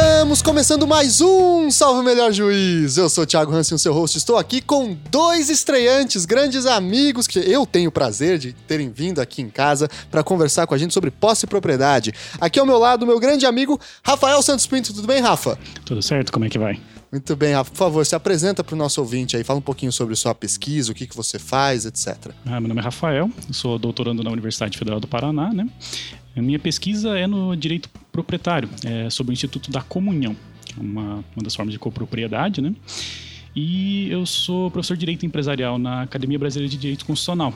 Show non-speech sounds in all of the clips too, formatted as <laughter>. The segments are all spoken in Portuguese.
Estamos começando mais um Salve o Melhor Juiz. Eu sou o Thiago Hansen, o seu host. Estou aqui com dois estreantes, grandes amigos que eu tenho o prazer de terem vindo aqui em casa para conversar com a gente sobre posse e propriedade. Aqui ao meu lado, meu grande amigo Rafael Santos Pinto. Tudo bem, Rafa? Tudo certo? Como é que vai? Muito bem, Rafa. Por favor, se apresenta para o nosso ouvinte aí. Fala um pouquinho sobre sua pesquisa, o que, que você faz, etc. Ah, meu nome é Rafael, sou doutorando na Universidade Federal do Paraná, né? A minha pesquisa é no direito proprietário, é sobre o Instituto da Comunhão, é uma, uma das formas de copropriedade, né? E eu sou professor de Direito Empresarial na Academia Brasileira de Direito Constitucional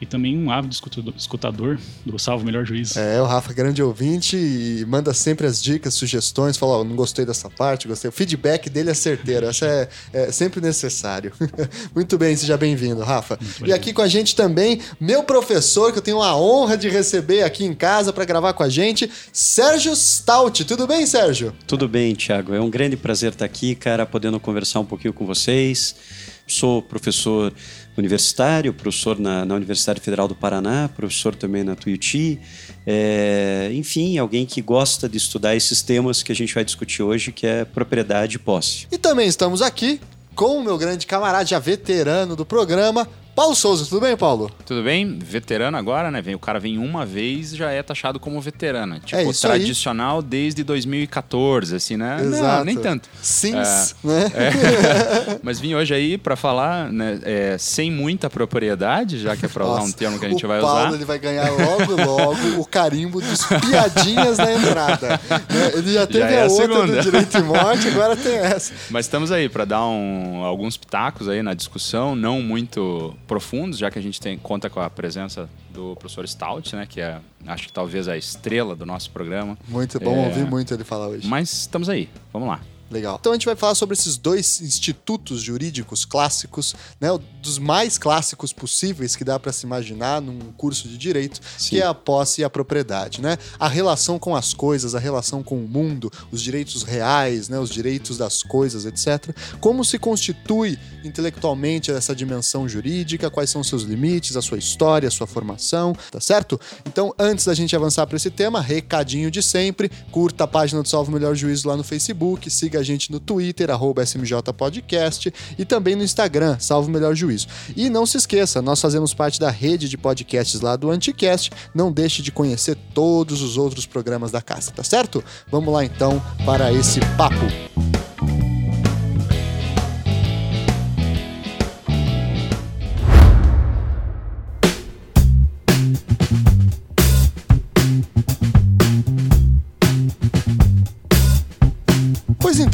e também um ávido escutador do Salvo Melhor Juiz. É, o Rafa, grande ouvinte, e manda sempre as dicas, sugestões, fala, ó, oh, não gostei dessa parte, gostei. O feedback dele é certeiro, isso é, é sempre necessário. <laughs> Muito bem, seja bem-vindo, Rafa. e aqui com a gente também, meu professor, que eu tenho a honra de receber aqui em casa para gravar com a gente, Sérgio Stout. Tudo bem, Sérgio? Tudo bem, Thiago. É um grande prazer estar aqui, cara, podendo conversar um pouquinho com vocês. Sou professor universitário, professor na, na Universidade Federal do Paraná, professor também na Tuiuti. É, enfim, alguém que gosta de estudar esses temas que a gente vai discutir hoje, que é propriedade e posse. E também estamos aqui com o meu grande camarada, já veterano do programa, Paulo Souza, tudo bem, Paulo? Tudo bem, veterano agora, né? O cara vem uma vez já é taxado como veterano. Tipo, é tradicional aí. desde 2014, assim, né? Exato. Não, nem tanto. Sims, é, né? É. <laughs> Mas vim hoje aí para falar, né, é, sem muita propriedade, já que é para usar um termo que a gente vai Paulo, usar. Paulo, ele vai ganhar logo, logo o carimbo dos piadinhas na entrada. Né? Ele já teve já é a, a outra do direito e morte, agora tem essa. Mas estamos aí para dar um, alguns pitacos aí na discussão, não muito profundos, já que a gente tem, conta com a presença do professor Stout, né, que é, acho que talvez a estrela do nosso programa. Muito bom, é... ouvir muito ele falar hoje. Mas estamos aí, vamos lá. Legal. Então a gente vai falar sobre esses dois institutos jurídicos clássicos, né, dos mais clássicos possíveis que dá para se imaginar num curso de direito, Sim. que é a posse e a propriedade, né? A relação com as coisas, a relação com o mundo, os direitos reais, né, os direitos das coisas, etc. Como se constitui intelectualmente essa dimensão jurídica, quais são seus limites, a sua história, a sua formação, tá certo? Então, antes da gente avançar para esse tema, recadinho de sempre, curta a página do Salvo Melhor Juízo lá no Facebook, siga a gente no Twitter, smjpodcast, e também no Instagram, salvo melhor juízo. E não se esqueça, nós fazemos parte da rede de podcasts lá do Anticast, não deixe de conhecer todos os outros programas da casa, tá certo? Vamos lá então para esse papo.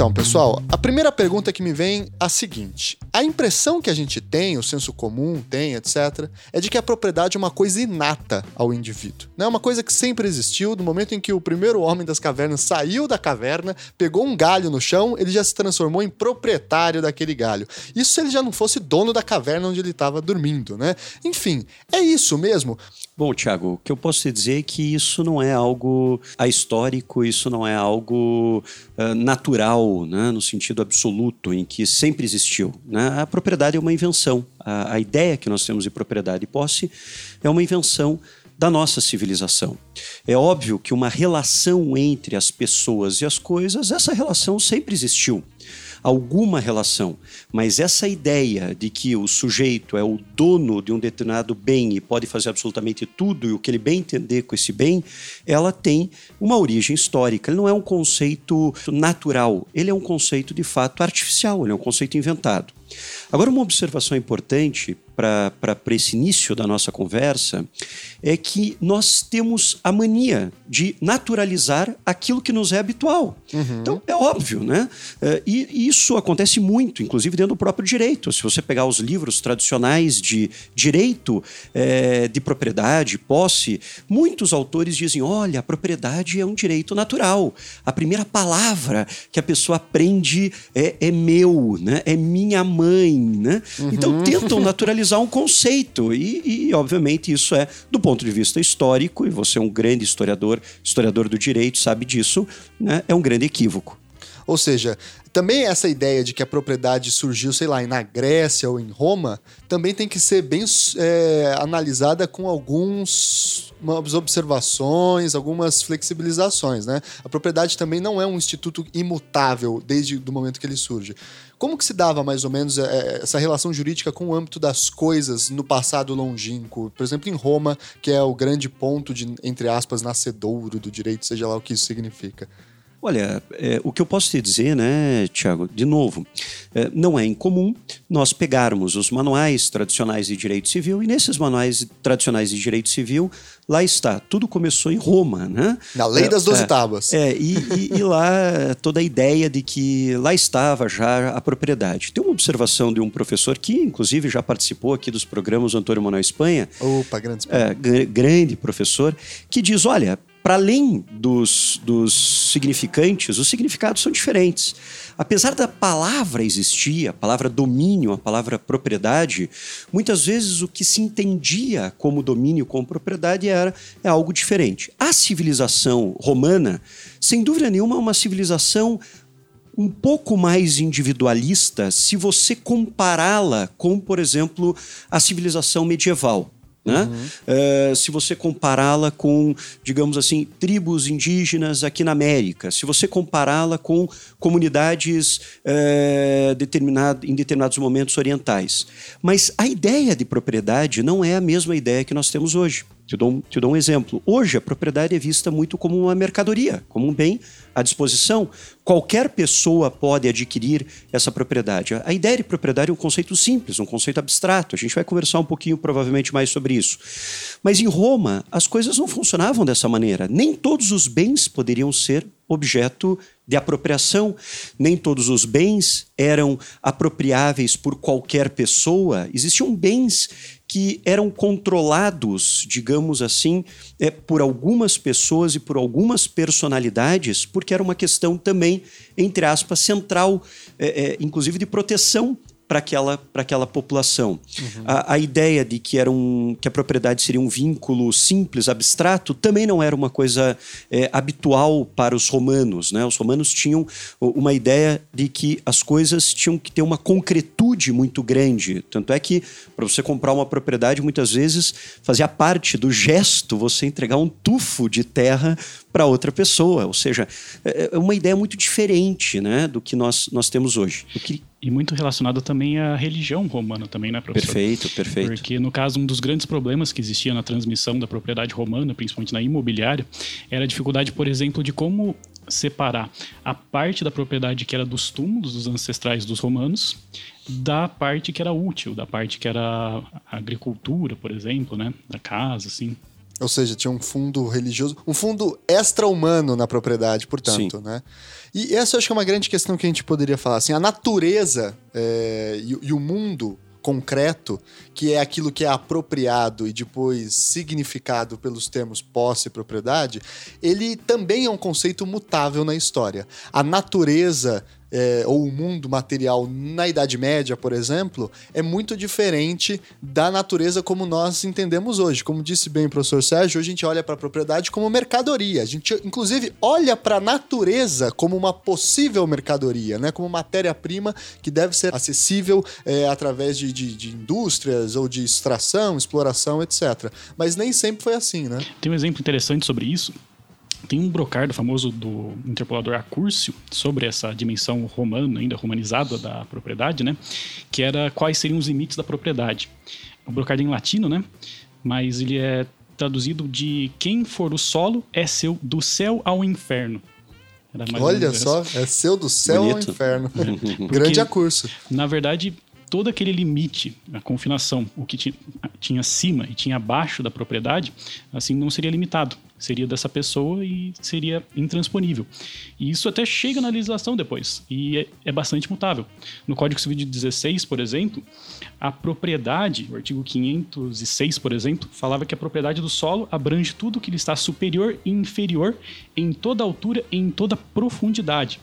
Então, pessoal, a primeira pergunta que me vem é a seguinte: a impressão que a gente tem, o senso comum tem, etc., é de que a propriedade é uma coisa inata ao indivíduo. É né? uma coisa que sempre existiu. No momento em que o primeiro homem das cavernas saiu da caverna, pegou um galho no chão, ele já se transformou em proprietário daquele galho. Isso se ele já não fosse dono da caverna onde ele estava dormindo, né? Enfim, é isso mesmo. Bom, Tiago, o que eu posso te dizer é que isso não é algo ahistórico, isso não é algo uh, natural, né, no sentido absoluto, em que sempre existiu. Né? A propriedade é uma invenção. A, a ideia que nós temos de propriedade e posse é uma invenção da nossa civilização. É óbvio que uma relação entre as pessoas e as coisas, essa relação sempre existiu alguma relação. Mas essa ideia de que o sujeito é o dono de um determinado bem e pode fazer absolutamente tudo e o que ele bem entender com esse bem, ela tem uma origem histórica. Ele não é um conceito natural, ele é um conceito de fato artificial, ele é um conceito inventado. Agora, uma observação importante para esse início da nossa conversa é que nós temos a mania de naturalizar aquilo que nos é habitual. Uhum. Então, é óbvio, né? É, e isso acontece muito, inclusive dentro do próprio direito. Se você pegar os livros tradicionais de direito é, de propriedade, posse, muitos autores dizem: olha, a propriedade é um direito natural. A primeira palavra que a pessoa aprende é, é meu, né? é minha mãe. Né? Uhum. Então, tentam naturalizar <laughs> analisar um conceito. E, e, obviamente, isso é, do ponto de vista histórico, e você é um grande historiador, historiador do direito, sabe disso, né? é um grande equívoco. Ou seja, também essa ideia de que a propriedade surgiu, sei lá, na Grécia ou em Roma, também tem que ser bem é, analisada com alguns observações, algumas flexibilizações, né? A propriedade também não é um instituto imutável desde o momento que ele surge. Como que se dava mais ou menos é, essa relação jurídica com o âmbito das coisas no passado longínquo? Por exemplo, em Roma, que é o grande ponto de, entre aspas, nascedouro do direito, seja lá o que isso significa. Olha, é, o que eu posso te dizer, né, Tiago, de novo, é, não é incomum nós pegarmos os manuais tradicionais de direito civil e nesses manuais tradicionais de direito civil, lá está, tudo começou em Roma, né? Na lei das doze é, tábuas. É, e, e, e, lá toda a ideia de que lá estava já a propriedade. Tem uma observação de um professor que, inclusive, já participou aqui dos programas Antônio Manuel Espanha. Opa, grande, é, grande professor, que diz, olha, para além dos, dos significantes, os significados são diferentes. Apesar da palavra existir, a palavra domínio, a palavra propriedade, muitas vezes o que se entendia como domínio, como propriedade, era é algo diferente. A civilização romana, sem dúvida nenhuma, é uma civilização um pouco mais individualista se você compará-la com, por exemplo, a civilização medieval. Né? Uhum. Uh, se você compará-la com, digamos assim, tribos indígenas aqui na América, se você compará-la com comunidades uh, determinado, em determinados momentos orientais. Mas a ideia de propriedade não é a mesma ideia que nós temos hoje. Te dou, te dou um exemplo. Hoje, a propriedade é vista muito como uma mercadoria, como um bem à disposição. Qualquer pessoa pode adquirir essa propriedade. A ideia de propriedade é um conceito simples, um conceito abstrato. A gente vai conversar um pouquinho, provavelmente, mais sobre isso. Mas em Roma, as coisas não funcionavam dessa maneira. Nem todos os bens poderiam ser objeto de apropriação. Nem todos os bens eram apropriáveis por qualquer pessoa. Existiam bens que eram controlados, digamos assim, é, por algumas pessoas e por algumas personalidades, porque era uma questão também, entre aspas, central, é, é, inclusive de proteção para aquela, aquela população. Uhum. A, a, ideia de que, era um, que a propriedade seria um vínculo simples, abstrato, também não era uma coisa é, habitual para os romanos. Né? Os romanos tinham uma ideia de que as coisas tinham que ter uma concretude muito grande. Tanto é que, para você comprar uma propriedade, muitas vezes fazia parte do gesto você entregar um tufo de terra para outra pessoa. Ou seja, é, é uma ideia muito diferente né, do que nós, nós temos hoje. E muito relacionado também à religião romana também, né, professor? Perfeito, perfeito. Porque, no caso, um dos grandes problemas que existia na transmissão da propriedade romana, principalmente na imobiliária, era a dificuldade, por exemplo, de como separar a parte da propriedade que era dos túmulos dos ancestrais dos romanos da parte que era útil, da parte que era a agricultura, por exemplo, né, da casa, assim. Ou seja, tinha um fundo religioso, um fundo extra-humano na propriedade, portanto, Sim. né? E essa eu acho que é uma grande questão que a gente poderia falar. Assim, a natureza é, e, e o mundo concreto, que é aquilo que é apropriado e depois significado pelos termos posse e propriedade, ele também é um conceito mutável na história. A natureza é, ou o mundo material na Idade Média, por exemplo, é muito diferente da natureza como nós entendemos hoje. Como disse bem o professor Sérgio, hoje a gente olha para a propriedade como mercadoria. A gente, inclusive, olha para a natureza como uma possível mercadoria, né? como matéria-prima que deve ser acessível é, através de, de, de indústrias ou de extração, exploração, etc. Mas nem sempre foi assim, né? Tem um exemplo interessante sobre isso tem um brocardo famoso do interpolador Acúrcio sobre essa dimensão romana, ainda romanizada da propriedade, né? Que era quais seriam os limites da propriedade. O brocardo é em latino, né? Mas ele é traduzido de quem for o solo é seu do céu ao inferno. Olha só, é seu do céu Bonito. ao inferno. <laughs> Grande acurso. Na verdade, todo aquele limite, a confinação, o que tinha, tinha acima e tinha abaixo da propriedade, assim não seria limitado seria dessa pessoa e seria intransponível. E isso até chega na legislação depois, e é, é bastante mutável. No Código Civil de 16, por exemplo, a propriedade, o artigo 506, por exemplo, falava que a propriedade do solo abrange tudo que lhe está superior e inferior em toda altura e em toda profundidade,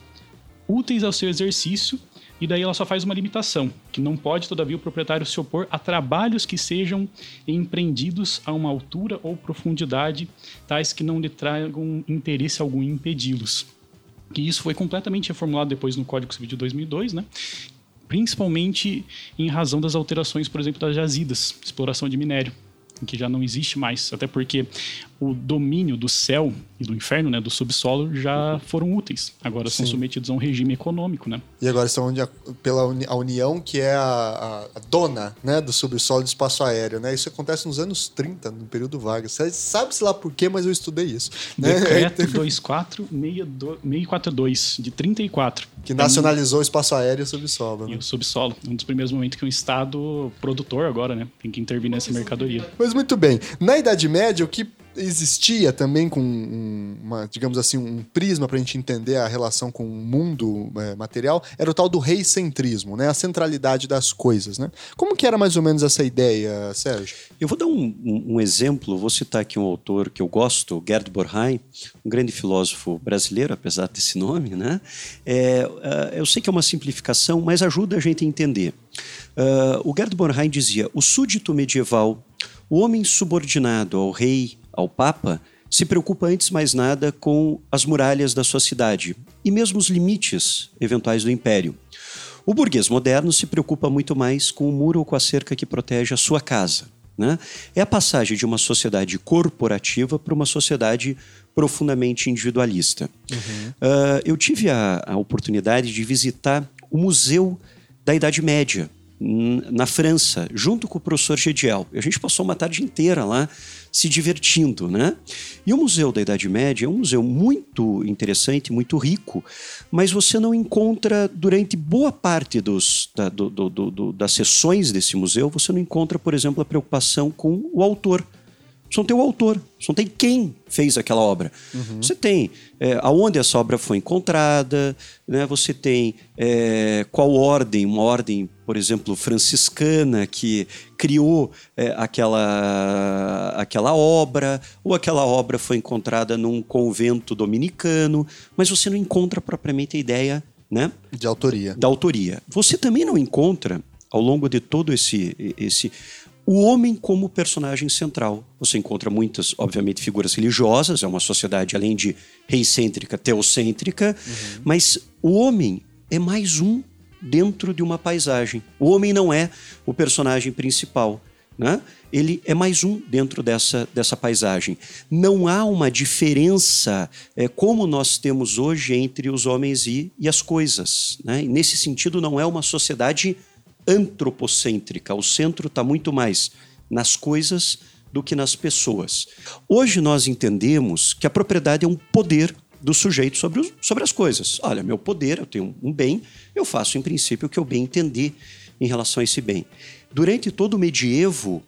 úteis ao seu exercício e daí ela só faz uma limitação, que não pode, todavia, o proprietário se opor a trabalhos que sejam empreendidos a uma altura ou profundidade, tais que não lhe tragam interesse algum em impedi-los. que isso foi completamente reformulado depois no Código Civil de 2002, né? principalmente em razão das alterações, por exemplo, das jazidas, exploração de minério que já não existe mais, até porque o domínio do céu e do inferno, né, do subsolo, já foram úteis. Agora Sim. são submetidos a um regime econômico, né? E agora estão pela uni a União, que é a, a, dona, né, do subsolo e do espaço aéreo, né? Isso acontece nos anos 30, no período Vargas. Sabe-se lá por quê, mas eu estudei isso. Né? Decreto <laughs> 24642, de 34. Que nacionalizou o espaço aéreo e o subsolo. Né? E o subsolo. Um dos primeiros momentos que um Estado produtor agora, né, tem que intervir nessa mercadoria. Mas muito bem. Na Idade Média, o que existia também com um, uma, digamos assim, um prisma para a gente entender a relação com o mundo é, material, era o tal do reicentrismo, né? A centralidade das coisas, né? Como que era mais ou menos essa ideia, Sérgio? Eu vou dar um, um, um exemplo, vou citar aqui um autor que eu gosto, Gerd Borheim, um grande filósofo brasileiro, apesar desse nome, né? É, uh, eu sei que é uma simplificação, mas ajuda a gente a entender. Uh, o Gerd Borheim dizia, o súdito medieval, o homem subordinado ao rei, ao Papa, se preocupa antes mais nada com as muralhas da sua cidade e mesmo os limites eventuais do império. O burguês moderno se preocupa muito mais com o muro ou com a cerca que protege a sua casa. Né? É a passagem de uma sociedade corporativa para uma sociedade profundamente individualista. Uhum. Uh, eu tive a, a oportunidade de visitar o Museu da Idade Média, na França, junto com o professor Gediel. A gente passou uma tarde inteira lá se divertindo, né? E o Museu da Idade Média é um museu muito interessante, muito rico, mas você não encontra, durante boa parte dos, da, do, do, do, das sessões desse museu, você não encontra, por exemplo, a preocupação com o autor. Você não tem o autor, você não tem quem fez aquela obra. Uhum. Você tem é, aonde essa obra foi encontrada, né? você tem é, qual ordem, uma ordem, por exemplo, franciscana, que criou é, aquela, aquela obra, ou aquela obra foi encontrada num convento dominicano, mas você não encontra propriamente a ideia né? de autoria. Da autoria. Você também não encontra, ao longo de todo esse, esse o homem como personagem central. Você encontra muitas, obviamente, figuras religiosas, é uma sociedade, além de reicêntrica, teocêntrica, uhum. mas o homem é mais um dentro de uma paisagem. O homem não é o personagem principal. Né? Ele é mais um dentro dessa, dessa paisagem. Não há uma diferença é, como nós temos hoje entre os homens e, e as coisas. Né? E nesse sentido, não é uma sociedade antropocêntrica. O centro está muito mais nas coisas do que nas pessoas. Hoje nós entendemos que a propriedade é um poder do sujeito sobre, os, sobre as coisas. Olha, meu poder, eu tenho um bem, eu faço em princípio o que eu bem entender em relação a esse bem. Durante todo o medievo,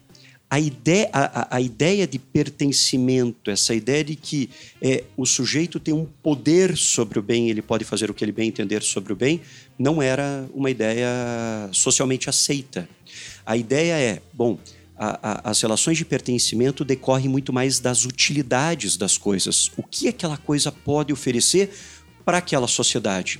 a ideia, a, a, ideia de pertencimento, essa ideia de que é, o sujeito tem um poder sobre o bem, ele pode fazer o que ele bem entender sobre o bem, não era uma ideia socialmente aceita. A ideia é, bom, a, a, as relações de pertencimento decorrem muito mais das utilidades das coisas. O que aquela coisa pode oferecer para aquela sociedade?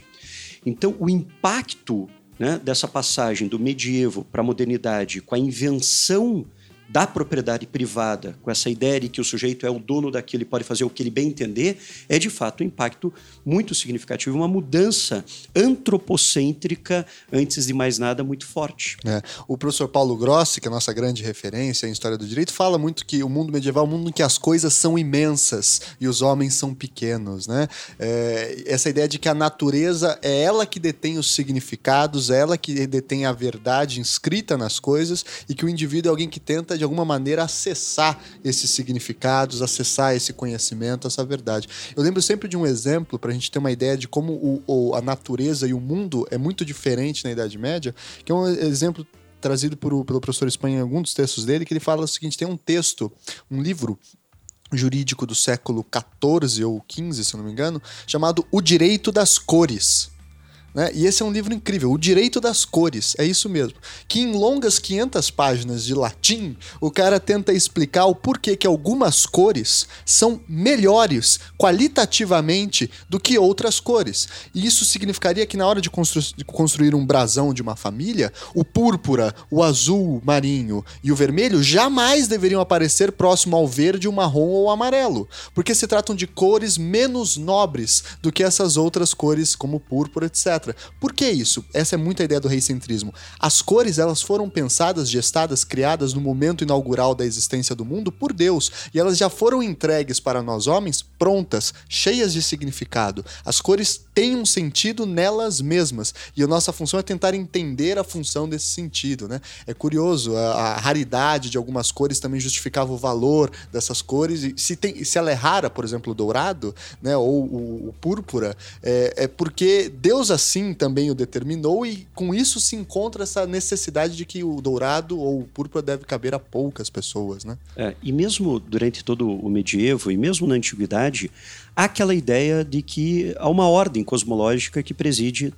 Então, o impacto né, dessa passagem do medievo para a modernidade, com a invenção da propriedade privada, com essa ideia de que o sujeito é o dono daquilo e pode fazer o que ele bem entender, é de fato um impacto muito significativo, uma mudança antropocêntrica, antes de mais nada, muito forte. É. O professor Paulo Grossi, que é a nossa grande referência em história do direito, fala muito que o mundo medieval é um mundo em que as coisas são imensas e os homens são pequenos. Né? É, essa ideia de que a natureza é ela que detém os significados, é ela que detém a verdade inscrita nas coisas e que o indivíduo é alguém que tenta, de alguma maneira, acessar esses significados, acessar esse conhecimento, essa verdade. Eu lembro sempre de um exemplo, para a gente ter uma ideia de como o, o, a natureza e o mundo é muito diferente na Idade Média, que é um exemplo trazido por, pelo professor Espanha em algum dos textos dele, que ele fala o seguinte: tem um texto, um livro jurídico do século XIV ou XV, se não me engano, chamado O Direito das Cores. Né? E esse é um livro incrível, O Direito das Cores, é isso mesmo. Que em longas 500 páginas de latim, o cara tenta explicar o porquê que algumas cores são melhores qualitativamente do que outras cores. E isso significaria que na hora de, constru de construir um brasão de uma família, o púrpura, o azul marinho e o vermelho jamais deveriam aparecer próximo ao verde, o marrom ou o amarelo, porque se tratam de cores menos nobres do que essas outras cores, como púrpura, etc. Por que isso? Essa é muita ideia do reicentrismo. As cores, elas foram pensadas, gestadas, criadas no momento inaugural da existência do mundo por Deus, e elas já foram entregues para nós homens prontas, cheias de significado. As cores têm um sentido nelas mesmas, e a nossa função é tentar entender a função desse sentido, né? É curioso, a, a raridade de algumas cores também justificava o valor dessas cores, e se, tem, se ela é rara, por exemplo, o dourado, né, ou o, o púrpura, é, é porque Deus assim também o determinou, e com isso se encontra essa necessidade de que o dourado ou o púrpura deve caber a poucas pessoas. Né? É, e mesmo durante todo o medievo, e mesmo na antiguidade, há aquela ideia de que há uma ordem cosmológica que preside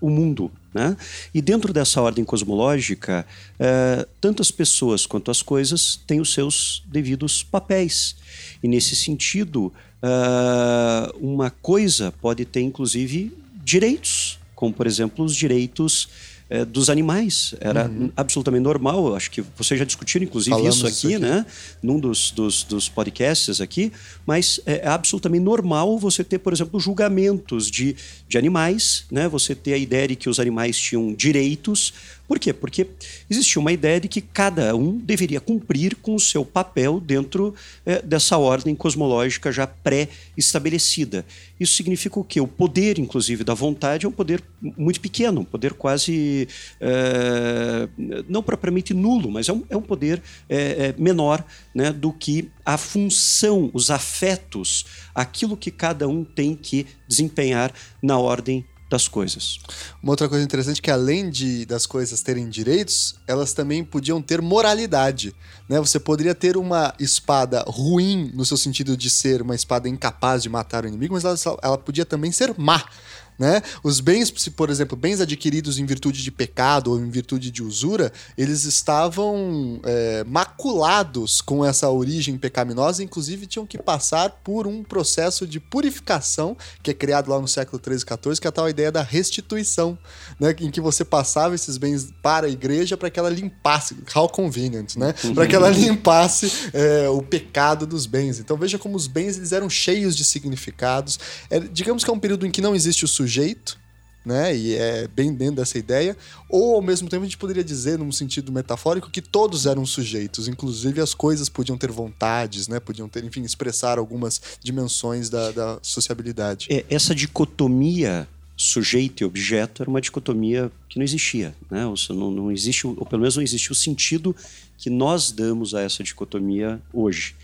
o mundo. Né? E dentro dessa ordem cosmológica, é, tanto as pessoas quanto as coisas têm os seus devidos papéis. E nesse sentido, é, uma coisa pode ter, inclusive, direitos, como por exemplo os direitos é, dos animais. Era uhum. absolutamente normal. Acho que vocês já discutiram, inclusive, Falamos isso aqui, aqui, né? Num dos, dos, dos podcasts aqui. Mas é, é absolutamente normal você ter, por exemplo, julgamentos de, de animais, né? Você ter a ideia de que os animais tinham direitos. Por quê? Porque existia uma ideia de que cada um deveria cumprir com o seu papel dentro é, dessa ordem cosmológica já pré-estabelecida. Isso significa o quê? O poder, inclusive, da vontade é um poder muito pequeno, um poder quase. É, não propriamente nulo, mas é um, é um poder é menor né, do que a função, os afetos, aquilo que cada um tem que desempenhar na ordem das coisas. Uma outra coisa interessante é que além de das coisas terem direitos, elas também podiam ter moralidade, né? Você poderia ter uma espada ruim no seu sentido de ser uma espada incapaz de matar o inimigo, mas ela, ela podia também ser má. Né? Os bens, por exemplo, bens adquiridos em virtude de pecado ou em virtude de usura, eles estavam é, maculados com essa origem pecaminosa, inclusive tinham que passar por um processo de purificação que é criado lá no século 13 e 14, que é a tal ideia da restituição, né? em que você passava esses bens para a igreja para que ela limpasse, how convenient, né? para que ela limpasse é, o pecado dos bens. Então veja como os bens eles eram cheios de significados. É, digamos que é um período em que não existe o sujeito sujeito, né? E é bem dentro dessa ideia. Ou ao mesmo tempo a gente poderia dizer, num sentido metafórico, que todos eram sujeitos, inclusive as coisas podiam ter vontades, né? Podiam ter, enfim, expressar algumas dimensões da, da sociabilidade. É, essa dicotomia sujeito e objeto era uma dicotomia que não existia, né? Ou seja, não, não existe, ou pelo menos não existe o sentido que nós damos a essa dicotomia hoje.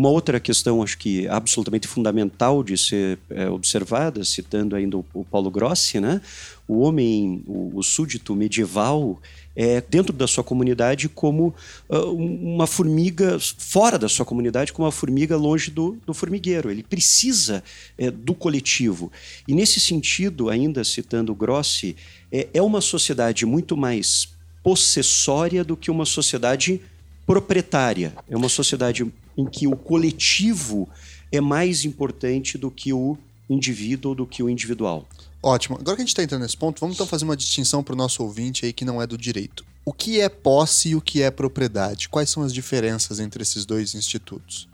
Uma outra questão, acho que absolutamente fundamental de ser é, observada, citando ainda o, o, Paulo Grossi, né? o homem, o, o súdito medieval, é, dentro da sua comunidade como uh, uma formiga, fora da sua comunidade, como uma formiga longe do, do formigueiro. Ele precisa é, do coletivo. E nesse sentido, ainda citando Grossi, é, é uma sociedade muito mais possessória do que uma sociedade proprietária. É uma sociedade em que o coletivo é mais importante do que o indivíduo ou do que o individual. Ótimo. Agora que a gente está entrando nesse ponto, vamos então fazer uma distinção para o nosso ouvinte aí que não é do direito. O que é posse e o que é propriedade? Quais são as diferenças entre esses dois institutos?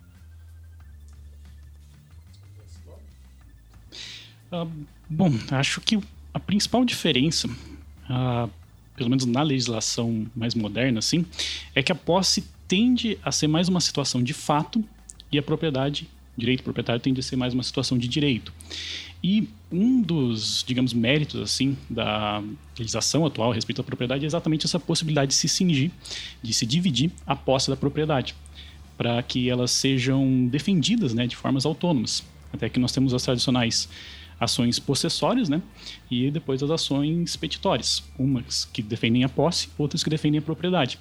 Uh, bom, acho que a principal diferença, uh, pelo menos na legislação mais moderna, assim, é que a posse tende a ser mais uma situação de fato e a propriedade, direito proprietário, tende a ser mais uma situação de direito. E um dos, digamos, méritos assim da legislação atual a respeito da propriedade é exatamente essa possibilidade de se cingir, de se dividir a posse da propriedade, para que elas sejam defendidas, né, de formas autônomas. Até que nós temos as tradicionais ações possessórias, né, e depois as ações petitórias, umas que defendem a posse, outras que defendem a propriedade.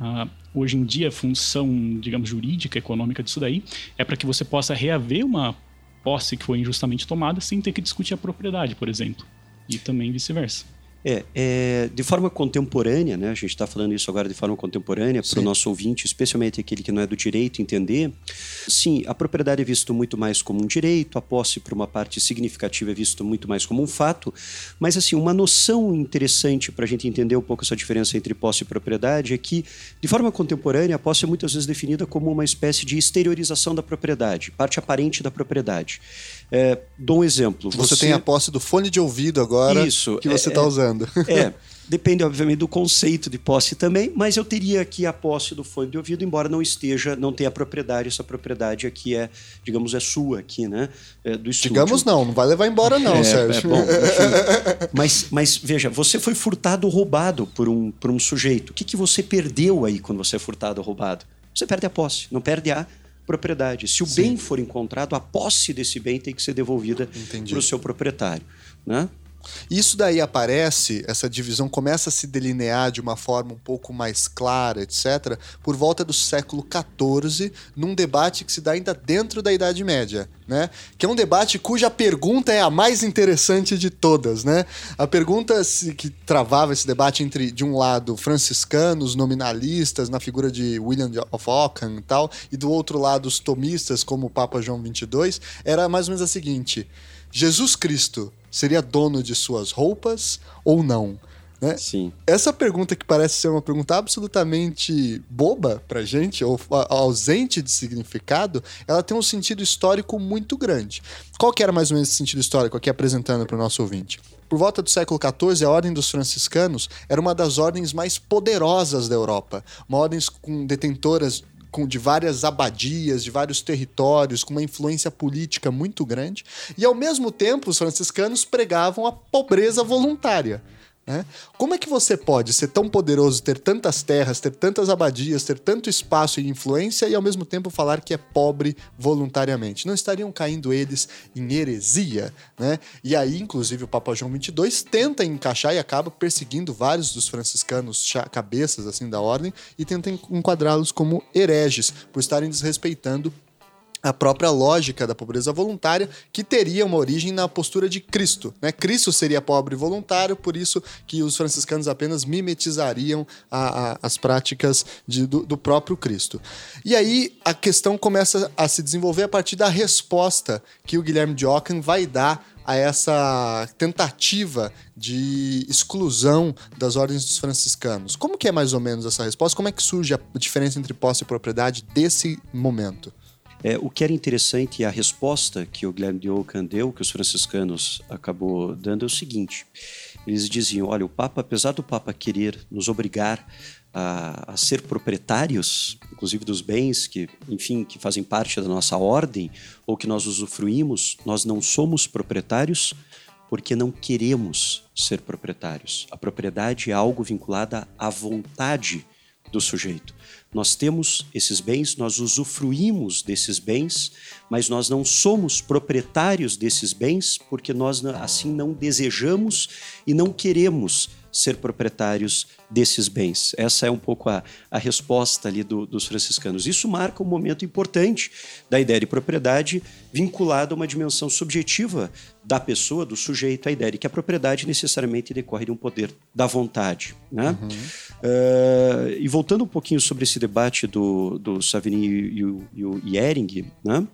Uh, hoje em dia, função, digamos, jurídica, econômica disso daí é para que você possa reaver uma posse que foi injustamente tomada sem ter que discutir a propriedade, por exemplo. e também vice-versa. É, é, de forma contemporânea, né? A gente está falando isso agora de forma contemporânea para o nosso ouvinte, especialmente aquele que não é do direito, entender. Sim, a propriedade é visto muito mais como um direito, a posse, por uma parte significativa, é visto muito mais como um fato. Mas, assim, uma noção interessante para a gente entender um pouco essa diferença entre posse e propriedade é que, de forma contemporânea, a posse é muitas vezes definida como uma espécie de exteriorização da propriedade, parte aparente da propriedade. É, dou um exemplo. Você, você, tem a posse do fone de ouvido agora Isso, que você está é, é, usando. <laughs> É, <laughs> depende, obviamente, do conceito de posse também, mas eu teria aqui a posse do fone de ouvido, embora não esteja, não tenha propriedade. Essa propriedade aqui é, digamos, é sua aqui, né? É do estúdio. Digamos não, não vai levar embora não, é, Sérgio. É bom, <laughs> mas, mas veja, você foi furtado ou roubado por um, por um sujeito. O que, que você perdeu aí quando você é furtado ou roubado? Você perde a posse, não perde a propriedade. Se o Sim. bem for encontrado, a posse desse bem tem que ser devolvida para o seu proprietário. Né? Isso daí aparece, essa divisão começa a se delinear de uma forma um pouco mais clara, etc., por volta do século XIV, num debate que se dá ainda dentro da Idade Média, né? Que é um debate cuja pergunta é a mais interessante de todas, né? A pergunta que travava esse debate entre, de um lado, franciscanos, nominalistas, na figura de William of Ockham e tal, e do outro lado, os tomistas, como o Papa João XXII, era mais ou menos a seguinte: Jesus Cristo seria dono de suas roupas ou não? Né? Sim. Essa pergunta que parece ser uma pergunta absolutamente boba pra gente, ou ausente de significado, ela tem um sentido histórico muito grande. Qual que era mais ou menos esse sentido histórico aqui apresentando para o nosso ouvinte? Por volta do século XIV, a Ordem dos Franciscanos era uma das ordens mais poderosas da Europa. Uma ordem com detentoras com, de várias abadias, de vários territórios, com uma influência política muito grande. E ao mesmo tempo, os franciscanos pregavam a pobreza voluntária. Né? Como é que você pode ser tão poderoso, ter tantas terras, ter tantas abadias, ter tanto espaço e influência e ao mesmo tempo falar que é pobre voluntariamente? Não estariam caindo eles em heresia? Né? E aí, inclusive, o Papa João XXII tenta encaixar e acaba perseguindo vários dos franciscanos cabeças assim da ordem e tenta enquadrá-los como hereges por estarem desrespeitando a própria lógica da pobreza voluntária, que teria uma origem na postura de Cristo. Né? Cristo seria pobre voluntário, por isso que os franciscanos apenas mimetizariam a, a, as práticas de, do, do, próprio Cristo. E aí a questão começa a se desenvolver a partir da resposta que o Guilherme de Ockham vai dar a essa tentativa de exclusão das ordens dos franciscanos. Como que é mais ou menos essa resposta? Como é que surge a diferença entre posse e propriedade desse momento? É, o que era interessante e a resposta que o Guilherme de Ockham deu, que os franciscanos acabou dando, é o seguinte: eles diziam, olha, o Papa, apesar do Papa querer nos obrigar a, a, ser proprietários, inclusive dos bens que, enfim, que fazem parte da nossa ordem ou que nós usufruímos, nós não somos proprietários porque não queremos ser proprietários. A propriedade é algo vinculada à vontade do sujeito. Nós temos esses bens, nós usufruímos desses bens, mas nós não somos proprietários desses bens porque nós assim não desejamos e não queremos ser proprietários desses bens. Essa é um pouco a, a resposta ali do, dos franciscanos. Isso marca um momento importante da ideia de propriedade vinculada a uma dimensão subjetiva da pessoa, do sujeito, a ideia de que a propriedade necessariamente decorre de um poder da vontade. Né? Uhum. Uh, e voltando um pouquinho sobre esse debate do, do Savigny e o, e o Ehring, né?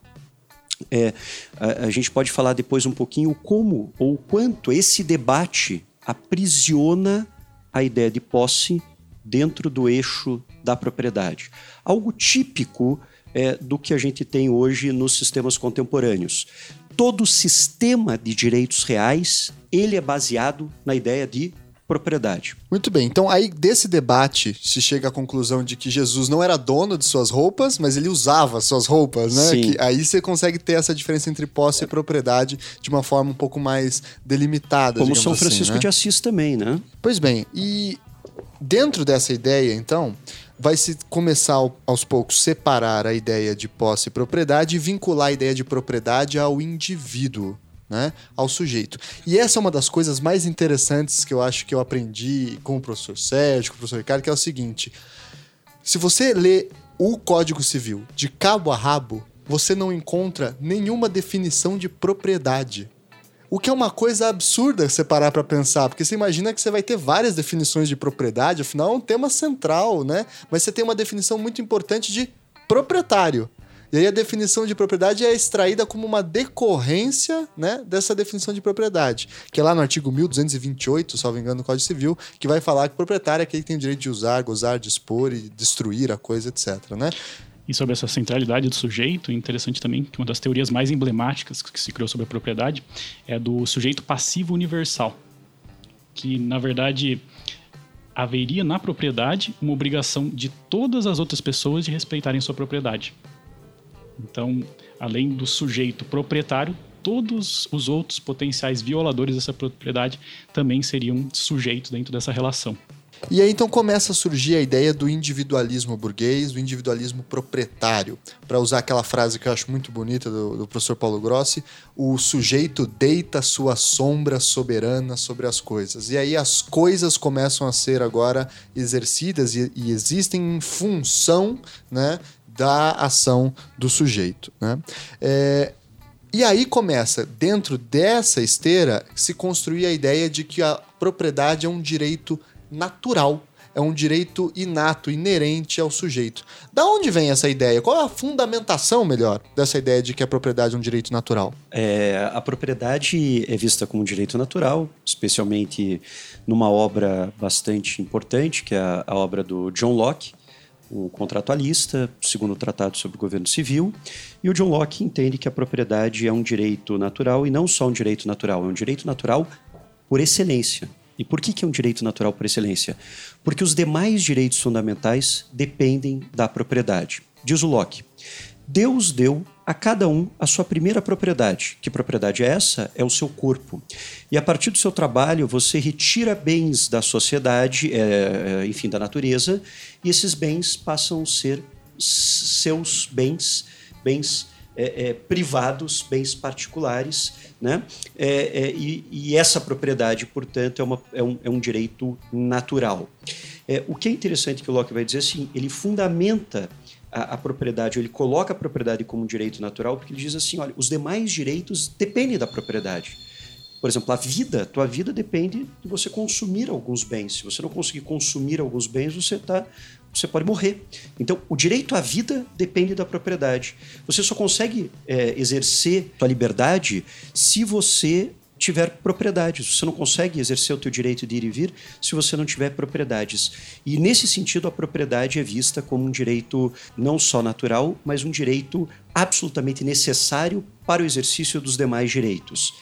É, a, a, gente pode falar depois um pouquinho como ou quanto esse debate aprisiona a ideia de posse dentro do eixo da propriedade. Algo típico é, do que a gente tem hoje nos sistemas contemporâneos. Todo sistema de direitos reais ele é baseado na ideia de propriedade. Muito bem, então aí desse debate se chega à conclusão de que Jesus não era dono de suas roupas, mas ele usava suas roupas, né? Sim. Que aí você consegue ter essa diferença entre posse e propriedade de uma forma um pouco mais delimitada. Como São assim, Francisco né? de Assis também, né? Pois bem, e dentro dessa ideia, então, vai se começar aos poucos separar a ideia de posse e propriedade e vincular a ideia de propriedade ao indivíduo né, ao sujeito. E essa é uma das coisas mais interessantes que eu acho que eu aprendi com o professor Sérgio, com o professor Ricardo, que é o seguinte: se você lê o Código Civil de cabo a rabo, você não encontra nenhuma definição de propriedade. O que é uma coisa absurda você parar para pensar, porque você imagina que você vai ter várias definições de propriedade, afinal é um tema central, né? Mas você tem uma definição muito importante de proprietário. E aí a definição de propriedade é extraída como uma decorrência né, dessa definição de propriedade, que é lá no artigo 1228, salvo engano, do Código Civil, que vai falar que proprietário é aquele que tem o direito de usar, gozar, dispor e destruir a coisa, etc. Né? E sobre essa centralidade do sujeito, interessante também que uma das teorias mais emblemáticas que se criou sobre a propriedade é do sujeito passivo universal, que na verdade haveria na propriedade uma obrigação de todas as outras pessoas de respeitarem sua propriedade. Então, além do sujeito proprietário, todos os outros potenciais violadores dessa propriedade também seriam sujeitos dentro dessa relação. E aí então começa a surgir a ideia do individualismo burguês, do individualismo proprietário. Para usar aquela frase que eu acho muito bonita do, do, professor Paulo Grossi, o sujeito deita sua sombra soberana sobre as coisas. E aí as coisas começam a ser agora exercidas e, e existem em função né, da ação do sujeito. Né? É, e aí começa, dentro dessa esteira, se construir a ideia de que a propriedade é um direito natural, é um direito inato, inerente ao sujeito. Da onde vem essa ideia? Qual é a fundamentação, melhor, dessa ideia de que a propriedade é um direito natural? É, a propriedade é vista como um direito natural, especialmente numa obra bastante importante, que é a, a obra do John Locke, o contratualista, segundo o Tratado sobre o Governo Civil, e o John Locke entende que a propriedade é um direito natural e não só um direito natural, é um direito natural por excelência. E por que, que é um direito natural por excelência? Porque os demais direitos fundamentais dependem da propriedade. Diz o Locke: Deus deu a cada um a sua primeira propriedade. Que propriedade é essa? É o seu corpo. E a partir do seu trabalho, você retira bens da sociedade, é, é, enfim, da natureza, e esses bens passam a ser seus bens, bens é, é, privados, bens particulares, né? É, é, e, e, essa propriedade, portanto, é, uma, é, um, um direito natural. O que é interessante que o Locke vai dizer assim, ele fundamenta a, a, propriedade, ele coloca a propriedade como um direito natural, porque ele diz assim: olha, os demais direitos dependem da propriedade. Por exemplo, a vida, tua vida depende de você consumir alguns bens. Se você não conseguir consumir alguns bens, você tá, você pode morrer. Então, o direito à vida depende da propriedade. Você só consegue é, exercer a liberdade se você tiver propriedades. Você não consegue exercer o teu direito de ir e vir se você não tiver propriedades. E nesse sentido, a propriedade é vista como um direito não só natural, mas um direito absolutamente necessário para o exercício dos demais direitos.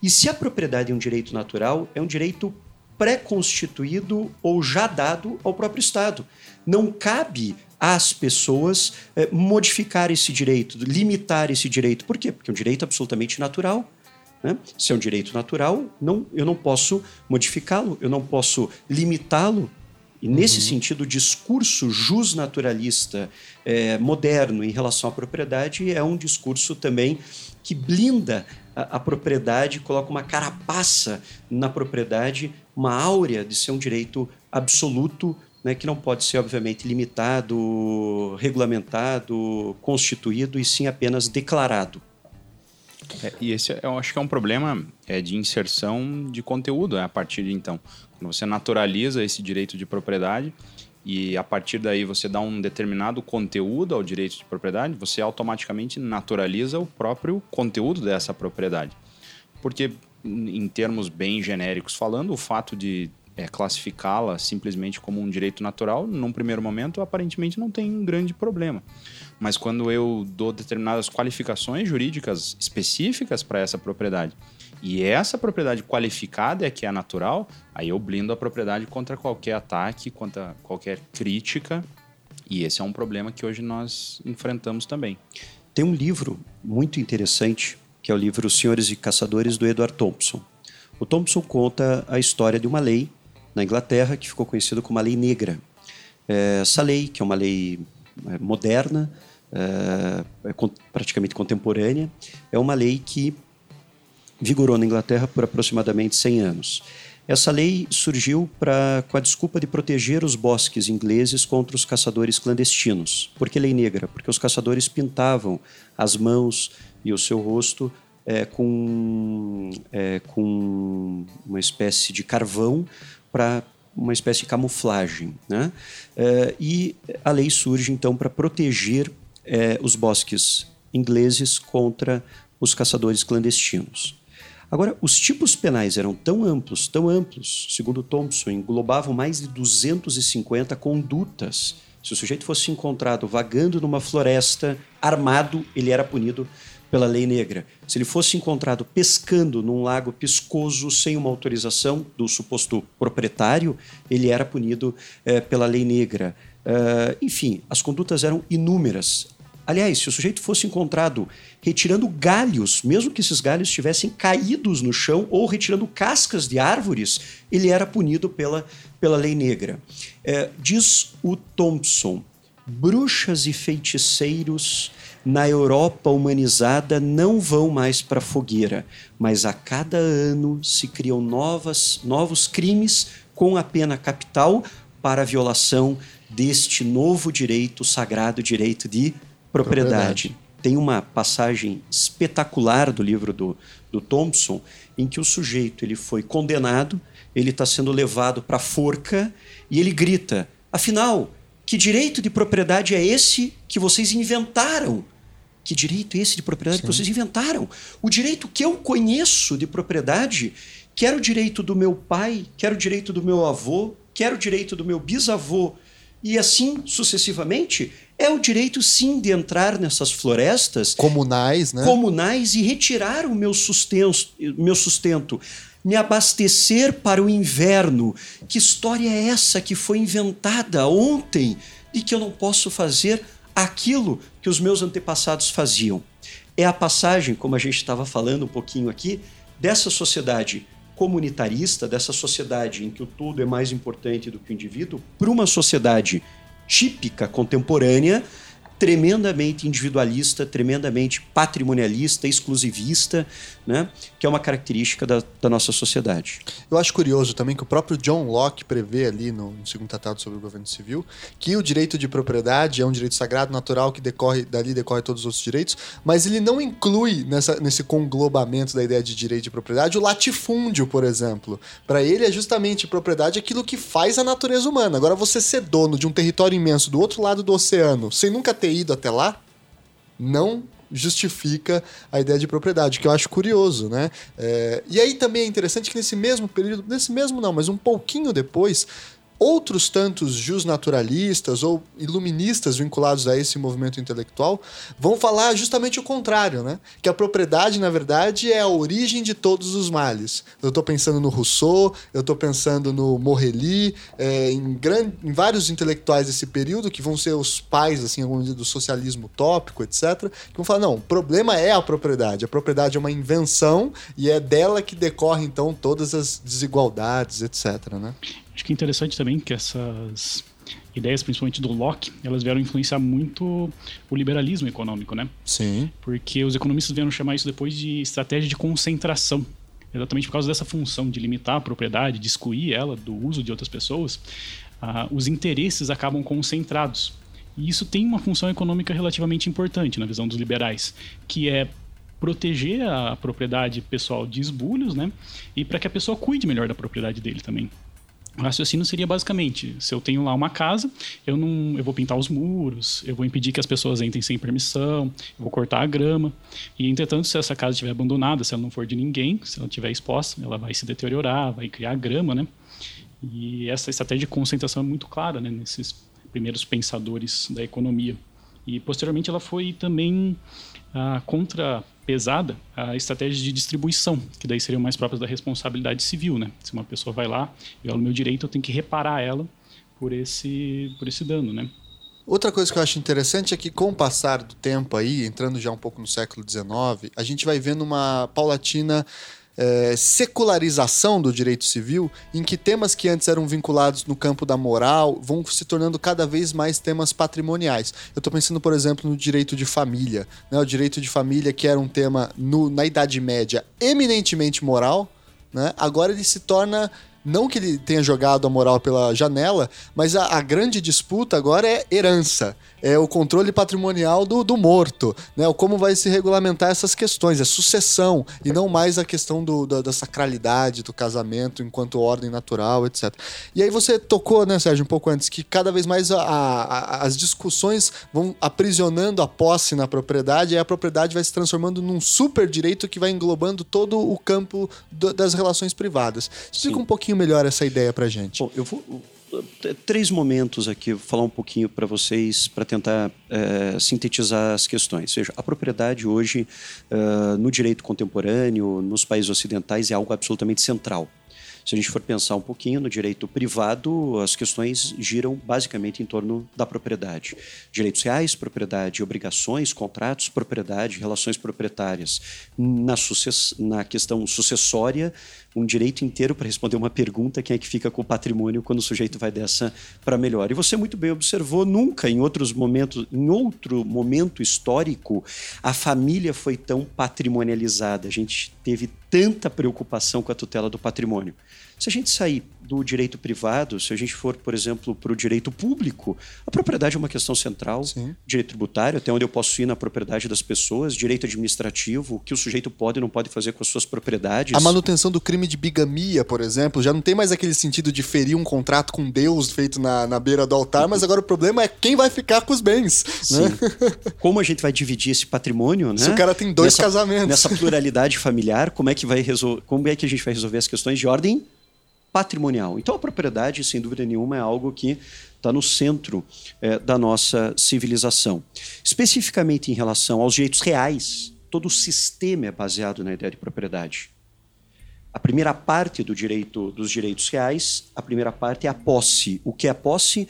E se a propriedade é um direito natural, é um direito pré-constituído ou já dado ao próprio Estado. Não cabe às pessoas eh, modificar esse direito, limitar esse direito. Por quê? Porque é um direito absolutamente natural. Né? Se é um direito natural, não, eu não posso modificá-lo, eu não posso limitá-lo. E nesse uhum. sentido, o discurso justnaturalista é, moderno em relação à propriedade é um discurso também que blinda a, a, propriedade, coloca uma carapaça na propriedade, uma áurea de ser um direito absoluto, né, que não pode ser, obviamente, limitado, regulamentado, constituído, e sim apenas declarado. É, e esse eu acho que é um problema é, de inserção de conteúdo né, a partir de então. Quando você naturaliza esse direito de propriedade e a partir daí você dá um determinado conteúdo ao direito de propriedade, você automaticamente naturaliza o próprio conteúdo dessa propriedade. Porque, em termos bem genéricos falando, o fato de é, classificá-la simplesmente como um direito natural, num primeiro momento, aparentemente não tem um grande problema. Mas quando eu dou determinadas qualificações jurídicas específicas para essa propriedade, e essa propriedade qualificada é que é natural, aí eu blindo a propriedade contra qualquer ataque, contra qualquer crítica, e esse é um problema que hoje nós enfrentamos também. Tem um livro muito interessante, que é o livro Senhores e Caçadores, do Edward Thompson. O Thompson conta a história de uma lei na Inglaterra que ficou conhecida como a Lei Negra. É, essa lei, que é uma lei é, moderna, é, é praticamente contemporânea, é uma lei que vigorou na Inglaterra por aproximadamente 100 anos. Essa lei surgiu pra, com a desculpa de proteger os bosques ingleses contra os caçadores clandestinos. Por que lei negra? Porque os caçadores pintavam as mãos e o seu rosto é, com, é, com uma espécie de carvão para uma espécie de camuflagem. Né? É, e a lei surge então para proteger é, os bosques ingleses contra os caçadores clandestinos. Agora, os tipos penais eram tão amplos, tão amplos, segundo Thompson, englobavam mais de 250 condutas. Se o sujeito fosse encontrado vagando numa floresta, armado, ele era punido pela lei negra. Se ele fosse encontrado pescando num lago piscoso sem uma autorização do suposto proprietário, ele era punido é, pela lei negra. Uh, enfim, as condutas eram inúmeras. Aliás, se o sujeito fosse encontrado retirando galhos, mesmo que esses galhos estivessem caídos no chão ou retirando cascas de árvores, ele era punido pela, pela lei negra. É, diz o Thompson: bruxas e feiticeiros na Europa humanizada não vão mais para a fogueira, mas a cada ano se criam novas, novos crimes com a pena capital para a violação deste novo direito, sagrado direito de propriedade. propriedade. Tem uma passagem espetacular do livro do, do Thompson em que o sujeito ele foi condenado, ele está sendo levado para a forca e ele grita: afinal, que direito de propriedade é esse que vocês inventaram? Que direito é esse de propriedade Sim. que vocês inventaram? O direito que eu conheço de propriedade, que era o direito do meu pai, que era o direito do meu avô, que era o direito do meu bisavô, e assim sucessivamente, é o direito sim de entrar nessas florestas comunais, né? Comunais e retirar o meu sustento, meu sustento, me abastecer para o inverno. Que história é essa que foi inventada ontem de que eu não posso fazer aquilo que os meus antepassados faziam? É a passagem, como a gente estava falando um pouquinho aqui, dessa sociedade comunitarista, dessa sociedade em que o todo é mais importante do que o indivíduo, para uma sociedade típica contemporânea tremendamente individualista, tremendamente patrimonialista, exclusivista, né? que é uma característica da, da, nossa sociedade. Eu acho curioso também que o próprio John Locke prevê ali no, no, segundo tratado sobre o governo civil que o direito de propriedade é um direito sagrado, natural, que decorre dali decorre todos os outros direitos, mas ele não inclui nessa, nesse conglobamento da ideia de direito de propriedade o latifúndio, por exemplo. Para ele é justamente propriedade aquilo que faz a natureza humana. Agora você ser dono de um território imenso do outro lado do oceano, sem nunca ter ter ido até lá não justifica a ideia de propriedade, que eu acho curioso, né? É, e aí também é interessante que nesse mesmo período, nesse mesmo não, mas um pouquinho depois, outros tantos justnaturalistas ou iluministas vinculados a esse movimento intelectual vão falar justamente o contrário, né? Que a propriedade, na verdade, é a origem de todos os males. Eu estou pensando no Rousseau, eu estou pensando no Morelli, é, em, em vários intelectuais desse período que vão ser os pais, assim, do socialismo utópico, etc. Que vão falar, não, o problema é a propriedade. A propriedade é uma invenção e é dela que decorre, então, todas as desigualdades, etc, né? Acho que é interessante também que essas ideias, principalmente do Locke, elas vieram influenciar muito o liberalismo econômico, né? Sim. Porque os economistas vieram chamar isso depois de estratégia de concentração. Exatamente por causa dessa função de limitar a propriedade, de excluir ela do uso de outras pessoas, ah, os interesses acabam concentrados. E isso tem uma função econômica relativamente importante na visão dos liberais, que é proteger a propriedade pessoal de esbulhos, né? E para que a pessoa cuide melhor da propriedade dele também. O raciocínio seria basicamente: se eu tenho lá uma casa, eu não, eu vou pintar os muros, eu vou impedir que as pessoas entrem sem permissão, eu vou cortar a grama. E entretanto, se essa casa estiver abandonada, se ela não for de ninguém, se ela estiver exposta, ela vai se deteriorar, vai criar grama, né? E essa estratégia de concentração é muito clara, né, nesses primeiros pensadores da economia. E posteriormente ela foi também ah, contra pesada a estratégia de distribuição, que daí seriam mais próprias da responsabilidade civil, né? Se uma pessoa vai lá viola o meu direito, eu tenho que reparar ela por esse, por esse dano, né? Outra coisa que eu acho interessante é que, com o passar do tempo aí, entrando já um pouco no século XIX, a gente vai vendo uma paulatina é, secularização do direito civil, em que temas que antes eram vinculados no campo da moral vão se tornando cada vez mais temas patrimoniais. Eu estou pensando, por exemplo, no direito de família. Né? O direito de família, que era um tema no, na Idade Média eminentemente moral, né? agora ele se torna Não que ele tenha jogado a moral pela janela, mas a, a grande disputa agora é herança é o controle patrimonial do, do morto, né? O como vai se regulamentar essas questões, é sucessão e não mais a questão do, da, da, sacralidade do casamento enquanto ordem natural, etc. E aí você tocou, né, Sérgio, um pouco antes, que cada vez mais a, a, as discussões vão aprisionando a posse na propriedade e a propriedade vai se transformando num super direito que vai englobando todo o campo do, das relações privadas. Explica um pouquinho melhor essa ideia pra gente. Bom, eu vou três momentos aqui, vou falar um pouquinho para vocês para tentar é, sintetizar as questões. Ou seja, a propriedade hoje, uh, no direito contemporâneo, nos países ocidentais, é algo absolutamente central. Se a gente for pensar um pouquinho no direito privado, as questões giram basicamente em torno da propriedade. Direitos reais, propriedade, obrigações, contratos, propriedade, relações proprietárias. Na, sucess... na questão sucessória, um direito inteiro para responder uma pergunta: quem é que fica com o patrimônio quando o sujeito vai dessa para melhor? E você muito bem observou, nunca em outros momentos, em outro momento histórico, a família foi tão patrimonializada. A gente teve tanta preocupação com a tutela do patrimônio. Se a gente sair do direito privado, se a gente for, por exemplo, para o direito público, a propriedade é uma questão central. Sim. Direito tributário, até onde eu posso ir na propriedade das pessoas, direito administrativo, o que o sujeito pode e não pode fazer com as suas propriedades. A manutenção do crime de bigamia, por exemplo, já não tem mais aquele sentido de ferir um contrato com Deus feito na, na beira do altar, mas agora o problema é quem vai ficar com os bens. Né? Como a gente vai dividir esse patrimônio, né? Se o cara tem dois nessa, casamentos. Nessa pluralidade familiar, como é que vai resolver, como é que a gente vai resolver as questões de ordem patrimonial. Então, a propriedade, sem dúvida nenhuma, é algo que está no centro é, da nossa civilização. Especificamente em relação aos direitos reais, todo o sistema é baseado na ideia de propriedade. A primeira parte do direito dos direitos reais, a primeira parte é a posse. O que é a posse?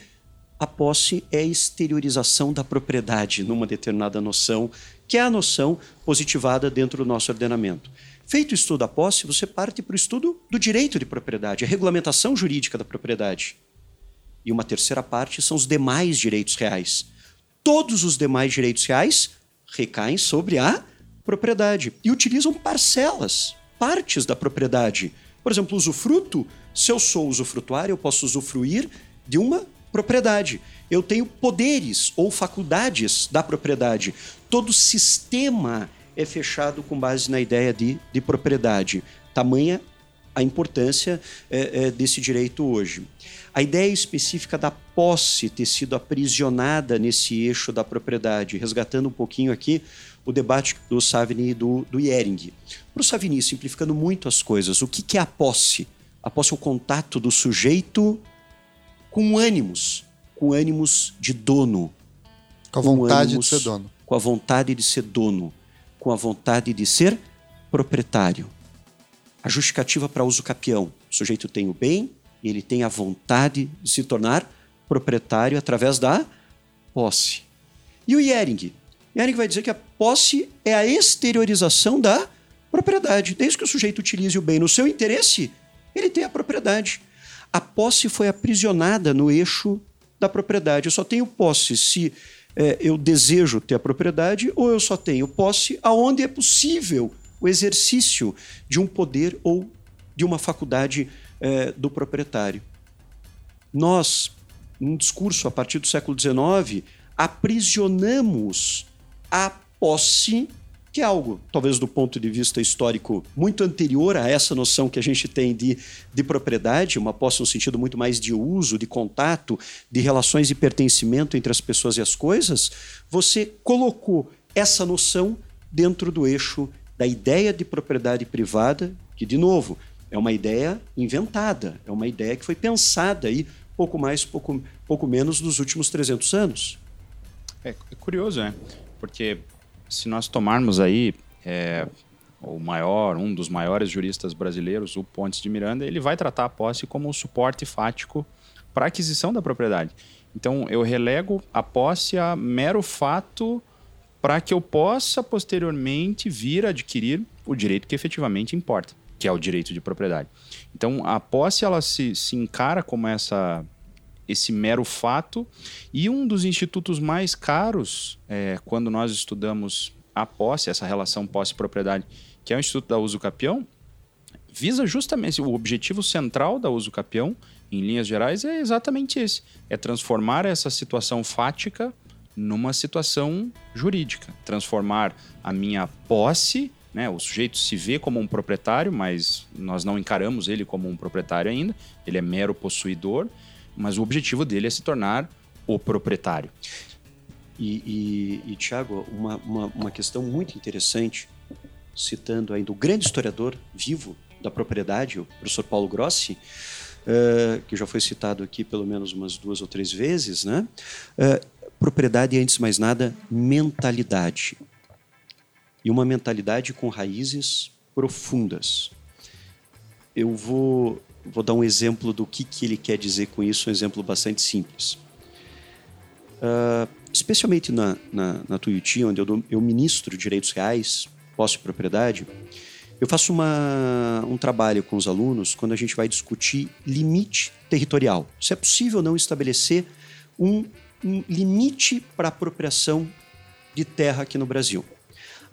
A posse é a exteriorização da propriedade numa determinada noção, que é a noção positivada dentro do nosso ordenamento. Feito o estudo da posse, você parte para o estudo do direito de propriedade, a regulamentação jurídica da propriedade. E uma terceira parte são os demais direitos reais. Todos os demais direitos reais recaem sobre a propriedade e utilizam parcelas, partes da propriedade. Por exemplo, usufruto, se eu sou usufrutuário, eu posso usufruir de uma propriedade. Eu tenho poderes ou faculdades da propriedade. Todo sistema é fechado com base na ideia de, de propriedade. Tamanha a importância é, é, desse direito hoje. A ideia específica da posse ter sido aprisionada nesse eixo da propriedade, resgatando um pouquinho aqui o debate do Savini e do, do Yering. Para o Savini, simplificando muito as coisas, o que, que é a posse? A posse é o contato do sujeito com ânimos, com ânimos de dono. Com a vontade ânimos, de ser dono. Com a vontade de ser dono com a vontade de ser proprietário. A justificativa para uso capião: o sujeito tem o bem e ele tem a vontade de se tornar proprietário através da posse. E o Yering? Yering vai dizer que a posse é a exteriorização da propriedade. Desde que o sujeito utilize o bem no seu interesse, ele tem a propriedade. A posse foi aprisionada no eixo da propriedade. Eu só tenho posse se é, eu desejo ter a propriedade ou eu só tenho posse aonde é possível o exercício de um poder ou de uma faculdade é, do proprietário. Nós, num discurso a partir do século XIX, aprisionamos a posse que é algo, talvez do ponto de vista histórico, muito anterior a essa noção que a gente tem de, de propriedade, uma posse no sentido muito mais de uso, de contato, de relações de pertencimento entre as pessoas e as coisas, você colocou essa noção dentro do eixo da ideia de propriedade privada, que, de novo, é uma ideia inventada, é uma ideia que foi pensada aí pouco mais, pouco, pouco menos nos últimos 300 anos. É, é curioso, né? Porque se nós tomarmos aí é, o maior, um dos maiores juristas brasileiros, o Pontes de Miranda, ele vai tratar a posse como um suporte fático para aquisição da propriedade. Então, eu relego a posse a mero fato para que eu possa posteriormente vir adquirir o direito que efetivamente importa, que é o direito de propriedade. Então, a posse ela se, se encara como essa esse mero fato. E um dos institutos mais caros, é, quando nós estudamos a posse, essa relação posse-propriedade, que é o Instituto da Uso Capião, visa justamente o objetivo central da uso capião, em linhas gerais, é exatamente esse: é transformar essa situação fática numa situação jurídica, transformar a minha posse né? O sujeito se vê como um proprietário, mas nós não encaramos ele como um proprietário ainda. Ele é mero possuidor, mas o objetivo dele é se tornar o proprietário. E, e, e Tiago, uma, uma, uma questão muito interessante, citando ainda o grande historiador vivo da propriedade, o professor Paulo Grossi, uh, que já foi citado aqui pelo menos umas duas ou três vezes, né? Uh, propriedade, antes de mais nada, mentalidade e uma mentalidade com raízes profundas. Eu vou, vou dar um exemplo do que, que ele quer dizer com isso, um exemplo bastante simples. Uh, especialmente na, na, na Tuiuti, onde eu, eu ministro direitos reais, posse de propriedade, eu faço uma, um trabalho com os alunos quando a gente vai discutir limite territorial. Se é possível não estabelecer um, um limite para apropriação de terra aqui no Brasil.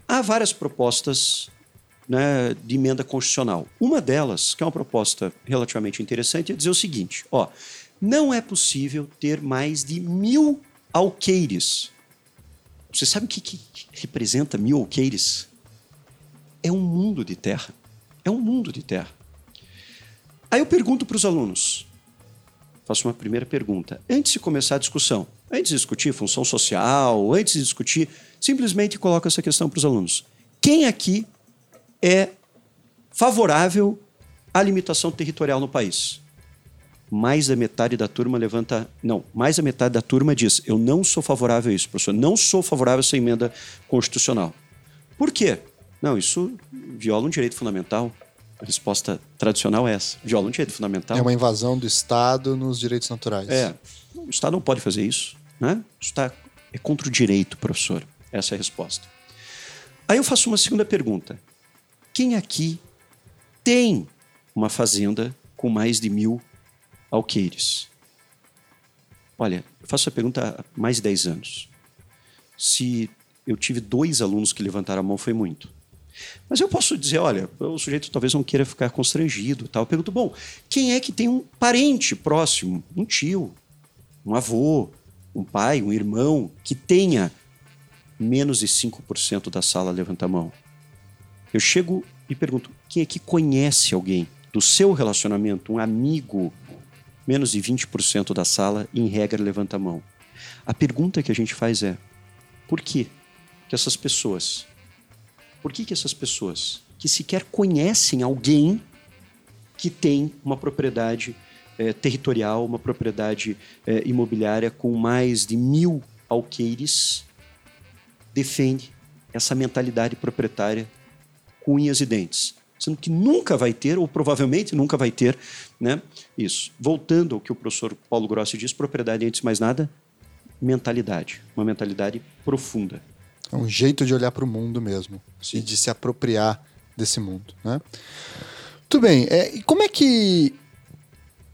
Há várias propostas né, de emenda constitucional. Uma delas, que é uma proposta relativamente interessante, é dizer o seguinte: ó, não é possível ter mais de mil alqueires. Você sabe o que, que representa mil alqueires? É um mundo de terra. É um mundo de terra. Aí eu pergunto para os alunos, faço uma primeira pergunta. Antes de começar a discussão, antes de discutir função social, antes de discutir simplesmente coloco essa questão para os alunos. Quem aqui é favorável à limitação territorial no país? Mais da metade da turma levanta. Não, mais da metade da turma diz: Eu não sou favorável a isso, professor. Não sou favorável a essa emenda constitucional. Por quê? Não, isso viola um direito fundamental. A resposta tradicional é essa: viola um direito fundamental. É uma invasão do Estado nos direitos naturais. É. O Estado não pode fazer isso. Né? Isso está, é contra o direito, professor. Essa é a resposta. Aí eu faço uma segunda pergunta. Quem aqui tem uma fazenda com mais de mil alqueires? Olha, eu faço a pergunta há mais de 10 anos. Se eu tive dois alunos que levantaram a mão, foi muito. Mas eu posso dizer, olha, o sujeito talvez não queira ficar constrangido. Tal. Eu pergunto, bom, quem é que tem um parente próximo, um tio, um avô, um pai, um irmão, que tenha menos de 5% da sala levanta a mão. Eu chego e pergunto: quem é que conhece alguém do seu relacionamento, um amigo? Menos de 20% da sala, em regra, levanta a mão. A pergunta que a gente faz é: por que, que essas pessoas, por que, que essas pessoas que sequer conhecem alguém que tem uma propriedade é, territorial, uma propriedade é, imobiliária com mais de mil alqueires, defende essa mentalidade proprietária com unhas e dentes. Sendo que nunca vai ter, ou provavelmente nunca vai ter, né, isso. Voltando ao que o professor Paulo Grossi diz, propriedade, antes de mais nada, mentalidade. Uma mentalidade profunda. É um jeito de olhar para o mundo mesmo. Sim. E de se apropriar desse mundo. Né? Muito bem. É, e como é que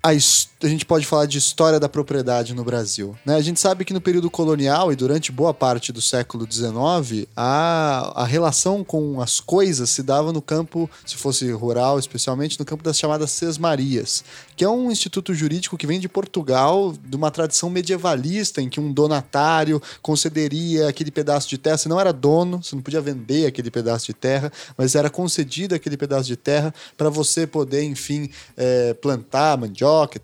a, a, gente pode falar de história da propriedade no Brasil. Né? A gente sabe que no período colonial e durante boa parte do século XIX, a, a relação com as coisas se dava no campo, se fosse rural, especialmente no campo das chamadas sesmarias, que é um instituto jurídico que vem de Portugal, de uma tradição medievalista, em que um donatário concederia aquele pedaço de terra, você não era dono, você não podia vender aquele pedaço de terra, mas era concedido aquele pedaço de terra para você poder, enfim, é, plantar mandioca mandioca,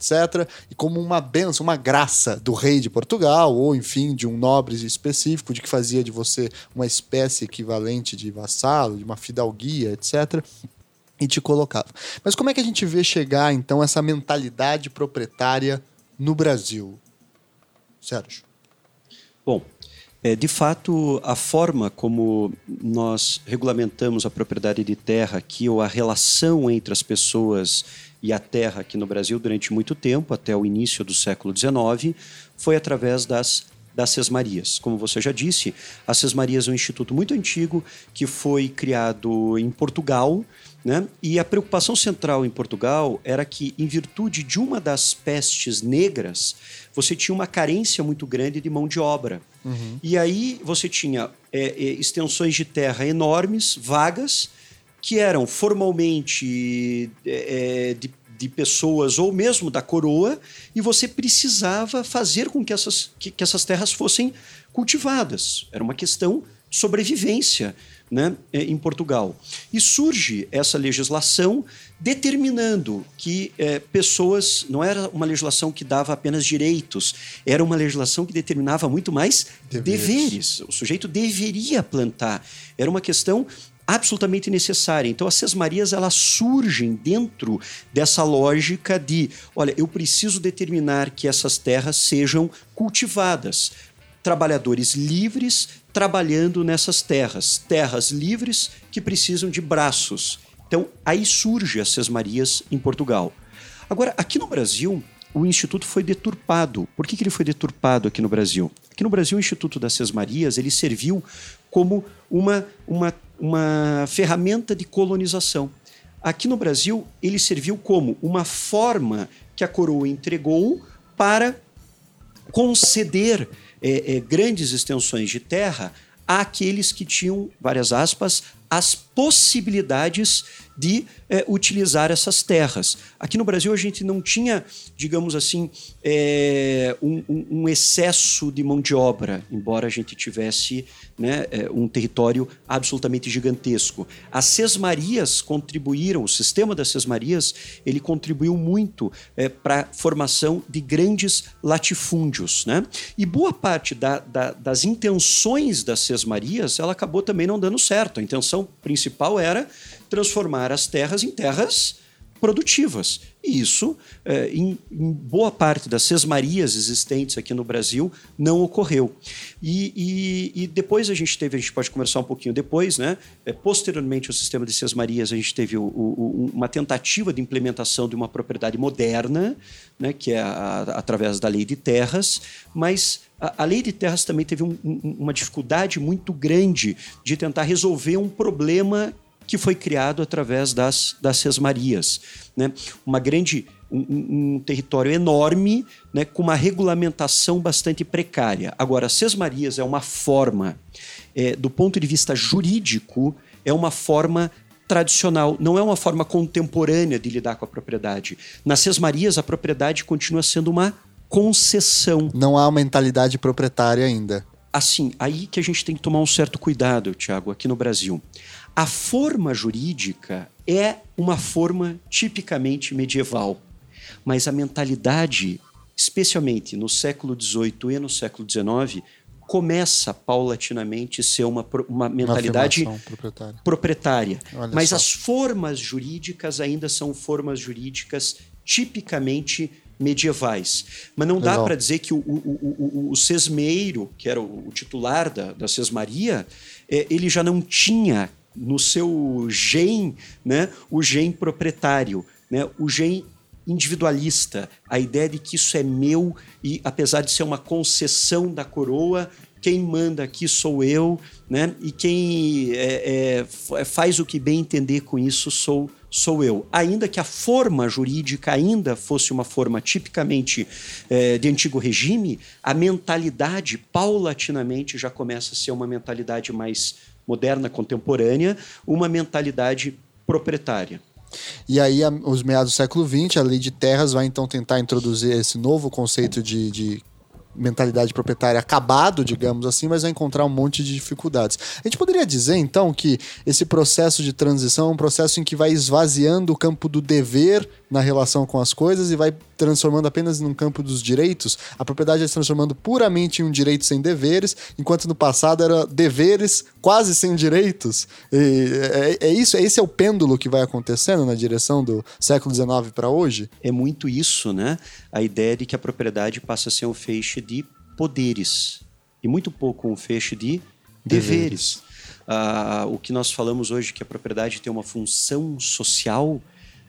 e como uma benção, uma graça do rei de Portugal, ou enfim, de um nobre específico, de que fazia de você uma espécie equivalente de vassalo, de uma fidalguia, etc., e te colocava. Mas como é que a gente vê chegar, então, essa mentalidade proprietária no Brasil? Sérgio. Bom, é, de fato, a forma como nós regulamentamos a propriedade de terra aqui, ou a relação entre as pessoas e a terra aqui no Brasil durante muito tempo, até o início do século XIX, foi através das das Sesmarias. Como você já disse, as Sesmarias é um instituto muito antigo que foi criado em Portugal, né? E a preocupação central em Portugal era que, em virtude de uma das pestes negras, você tinha uma carência muito grande de mão de obra. Uhum. E aí você tinha é, extensões de terra enormes, vagas, que eram formalmente é, de, de, pessoas ou mesmo da coroa, e você precisava fazer com que essas, que, que essas terras fossem cultivadas. Era uma questão de sobrevivência né, é, em Portugal. E surge essa legislação determinando que é, pessoas. Não era uma legislação que dava apenas direitos, era uma legislação que determinava muito mais deveres. deveres. O sujeito deveria plantar. Era uma questão absolutamente necessária. Então, as sesmarias elas surgem dentro dessa lógica de, olha, eu preciso determinar que essas terras sejam cultivadas. Trabalhadores livres trabalhando nessas terras, terras livres que precisam de braços. Então, aí surge as sesmarias em Portugal. Agora, aqui no Brasil, o Instituto foi deturpado. Por que, que ele foi deturpado aqui no Brasil? Aqui no Brasil, o Instituto das Sesmarias ele serviu como uma, uma uma ferramenta de colonização. Aqui no Brasil, ele serviu como uma forma que a coroa entregou para conceder é, é, grandes extensões de terra àqueles que tinham, várias aspas, as possibilidades de é, utilizar essas terras. Aqui no Brasil a gente não tinha, digamos assim, é, um, um, excesso de mão de obra, embora a gente tivesse né, é, um território absolutamente gigantesco. As sesmarias contribuíram, o sistema das sesmarias, ele contribuiu muito é, para a formação de grandes latifúndios. Né? E boa parte da, da, das intenções das sesmarias, ela acabou também não dando certo. A intenção principal era transformar as terras em terras produtivas. E isso, é, em, em, boa parte das sesmarias existentes aqui no Brasil, não ocorreu. E, e, e, depois a gente teve, a gente pode conversar um pouquinho depois, né? É, posteriormente ao sistema de sesmarias, a gente teve o, o, uma tentativa de implementação de uma propriedade moderna, né? que é a, através da lei de terras, mas a, a lei de terras também teve um, um, uma dificuldade muito grande de tentar resolver um problema que foi criado através das, das sesmarias. Né? Uma grande, um, um território enorme, né, com uma regulamentação bastante precária. Agora, sesmarias é uma forma, é, do ponto de vista jurídico, é uma forma tradicional, não é uma forma contemporânea de lidar com a propriedade. Nas sesmarias, a propriedade continua sendo uma concessão. Não há mentalidade proprietária ainda. Assim, aí que a gente tem que tomar um certo cuidado, Tiago, aqui no Brasil. A forma jurídica é uma forma tipicamente medieval, mas a mentalidade, especialmente no século XVIII e no século XIX, começa paulatinamente a ser uma, uma mentalidade uma proprietária. proprietária. Mas só. as formas jurídicas ainda são formas jurídicas tipicamente medievais. Mas não dá para dizer que o, o, o, o, sesmeiro, que era o, titular da, da sesmaria, é, ele já não tinha no seu gen, né, o gen proprietário, né, o gen individualista, a ideia de que isso é meu e apesar de ser uma concessão da coroa, quem manda aqui sou eu, né? E quem é, é, faz o que bem entender com isso sou sou eu. Ainda que a forma jurídica ainda fosse uma forma tipicamente é, de antigo regime, a mentalidade paulatinamente já começa a ser uma mentalidade mais moderna, contemporânea, uma mentalidade proprietária. E aí, os meados do século XX, a lei de terras vai então tentar introduzir esse novo conceito de, de mentalidade proprietária acabado, digamos assim, mas vai encontrar um monte de dificuldades. A gente poderia dizer, então, que esse processo de transição é um processo em que vai esvaziando o campo do dever na relação com as coisas e vai transformando apenas num campo dos direitos. A propriedade vai se transformando puramente em um direito sem deveres, enquanto no passado era deveres quase sem direitos. E é, é isso, esse é o pêndulo que vai acontecendo na direção do século XIX para hoje? É muito isso, né? A ideia de que a propriedade passa a ser um feixe de poderes e muito pouco um feixe de deveres. deveres. Ah, o que nós falamos hoje que a propriedade tem uma função social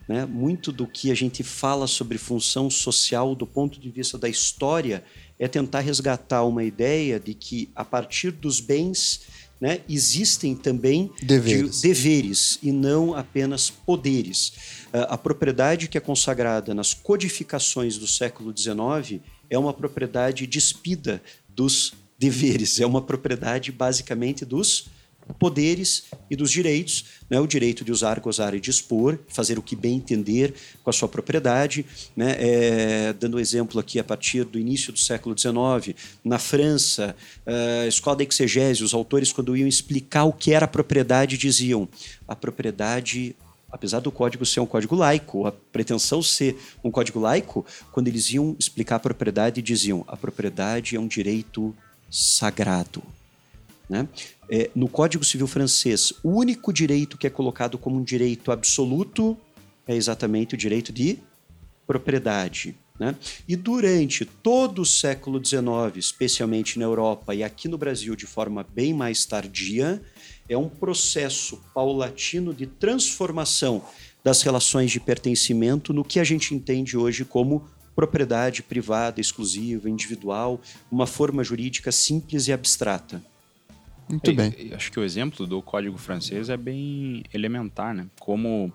né? Muito do que a gente fala sobre função social do ponto de vista da história é tentar resgatar uma ideia de que, a partir dos bens, né, existem também deveres. De, deveres e não apenas poderes. A propriedade que é consagrada nas codificações do século XIX é uma propriedade despida dos deveres, é uma propriedade basicamente dos poderes e dos direitos, né? o direito de usar, gozar e dispor, fazer o que bem entender com a sua propriedade. Né? É, dando exemplo aqui, a partir do início do século XIX, na França, a escola da exegese, os autores, quando iam explicar o que era propriedade, diziam a propriedade apesar do código ser um código laico, a pretensão ser um código laico, quando eles iam explicar a propriedade, diziam a propriedade é um direito sagrado. Né? É, no Código Civil francês, o único direito que é colocado como um direito absoluto é exatamente o direito de propriedade. Né? E durante todo o século XIX, especialmente na Europa e aqui no Brasil de forma bem mais tardia, é um processo paulatino de transformação das relações de pertencimento no que a gente entende hoje como propriedade privada, exclusiva, individual, uma forma jurídica simples e abstrata. Muito bem. acho que o exemplo do Código francês é bem elementar, né? Como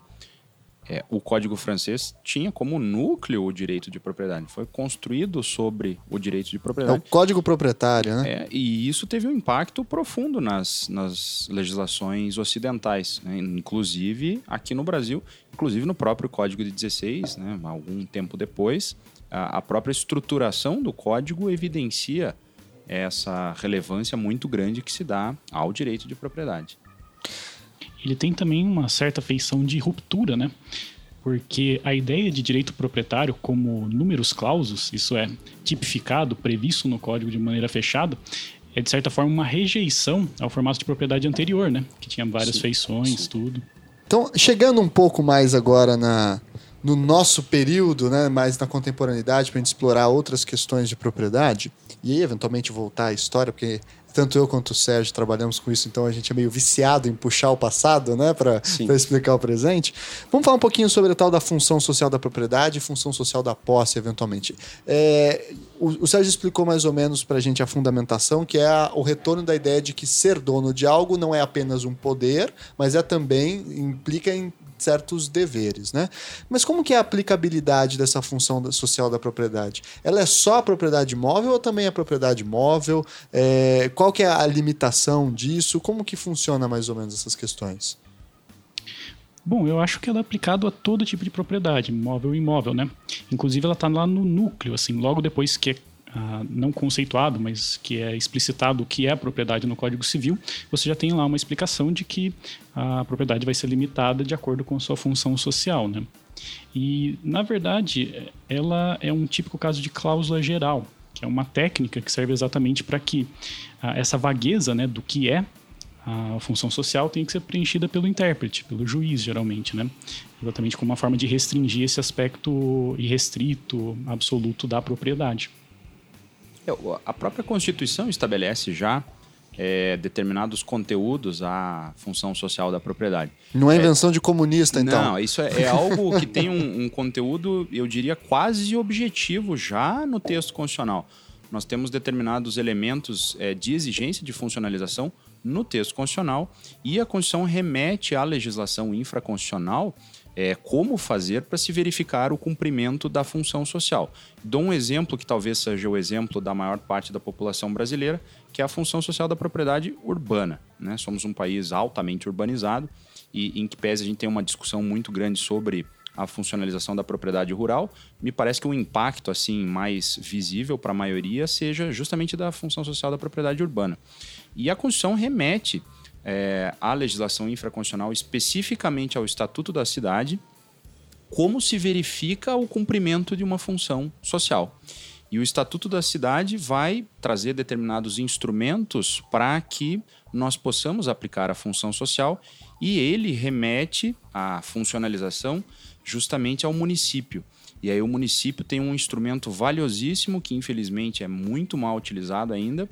é, o Código francês tinha como núcleo o direito de propriedade. Foi construído sobre o direito de propriedade. É o Código Proprietário, né? É, e isso teve um impacto profundo nas, nas legislações ocidentais, né? inclusive aqui no Brasil, inclusive no próprio Código de 16, né? algum tempo depois, a, a própria estruturação do código evidencia essa relevância muito grande que se dá ao direito de propriedade. Ele tem também uma certa feição de ruptura, né? Porque a ideia de direito proprietário como números clausos, isso é, tipificado, previsto no código de maneira fechada, é de certa forma uma rejeição ao formato de propriedade anterior, né? Que tinha várias sim, feições, sim. tudo. Então, chegando um pouco mais agora na, no nosso período, né, mais na contemporaneidade, para a gente explorar outras questões de propriedade, e aí eventualmente voltar à história, porque tanto eu quanto o Sérgio trabalhamos com isso, então a gente é meio viciado em puxar o passado, né, para explicar o presente. Vamos falar um pouquinho sobre a tal da função social da propriedade e função social da posse, eventualmente. É, o, o, Sérgio explicou mais ou menos para a gente a fundamentação, que é a, o retorno da ideia de que ser dono de algo não é apenas um poder, mas é também implica em certos deveres, né? Mas como que é a aplicabilidade dessa função social da propriedade? Ela é só a propriedade móvel ou também a propriedade móvel? É, qual que é a limitação disso? Como que funciona mais ou menos essas questões? Bom, eu acho que ela é aplicada a todo tipo de propriedade, móvel e imóvel, né? Inclusive ela está lá no núcleo, assim, logo depois que é ah, não conceituado, mas que é explicitado o que é propriedade no Código Civil, você já tem lá uma explicação de que a propriedade vai ser limitada de acordo com a sua função social, né? E, na verdade, ela é um típico caso de cláusula geral, que é uma técnica que serve exatamente para que ah, essa vagueza né, do que é a função social tem que ser preenchida pelo intérprete, pelo juiz, geralmente, né? Exatamente como uma forma de restringir esse aspecto irrestrito, absoluto da propriedade. É, a própria Constituição estabelece já é, determinados conteúdos à função social da propriedade. Não é invenção é, de comunista, então? Não, isso é, é algo que tem um, um, conteúdo, eu diria, quase objetivo já no texto constitucional. Nós temos determinados elementos é, de exigência de funcionalização no texto constitucional e a Constituição remete à legislação infraconstitucional é, como fazer para se verificar o cumprimento da função social. Dou um exemplo que talvez seja o exemplo da maior parte da população brasileira, que é a função social da propriedade urbana. Né? Somos um país altamente urbanizado e em que pese a gente tem uma discussão muito grande sobre a funcionalização da propriedade rural, me parece que o impacto assim mais visível para a maioria seja justamente da função social da propriedade urbana. E a Constituição remete é, à legislação infraconstitucional, especificamente ao Estatuto da Cidade, como se verifica o cumprimento de uma função social. E o Estatuto da Cidade vai trazer determinados instrumentos para que nós possamos aplicar a função social e ele remete a funcionalização justamente ao município. E aí o município tem um instrumento valiosíssimo que infelizmente é muito mal utilizado ainda,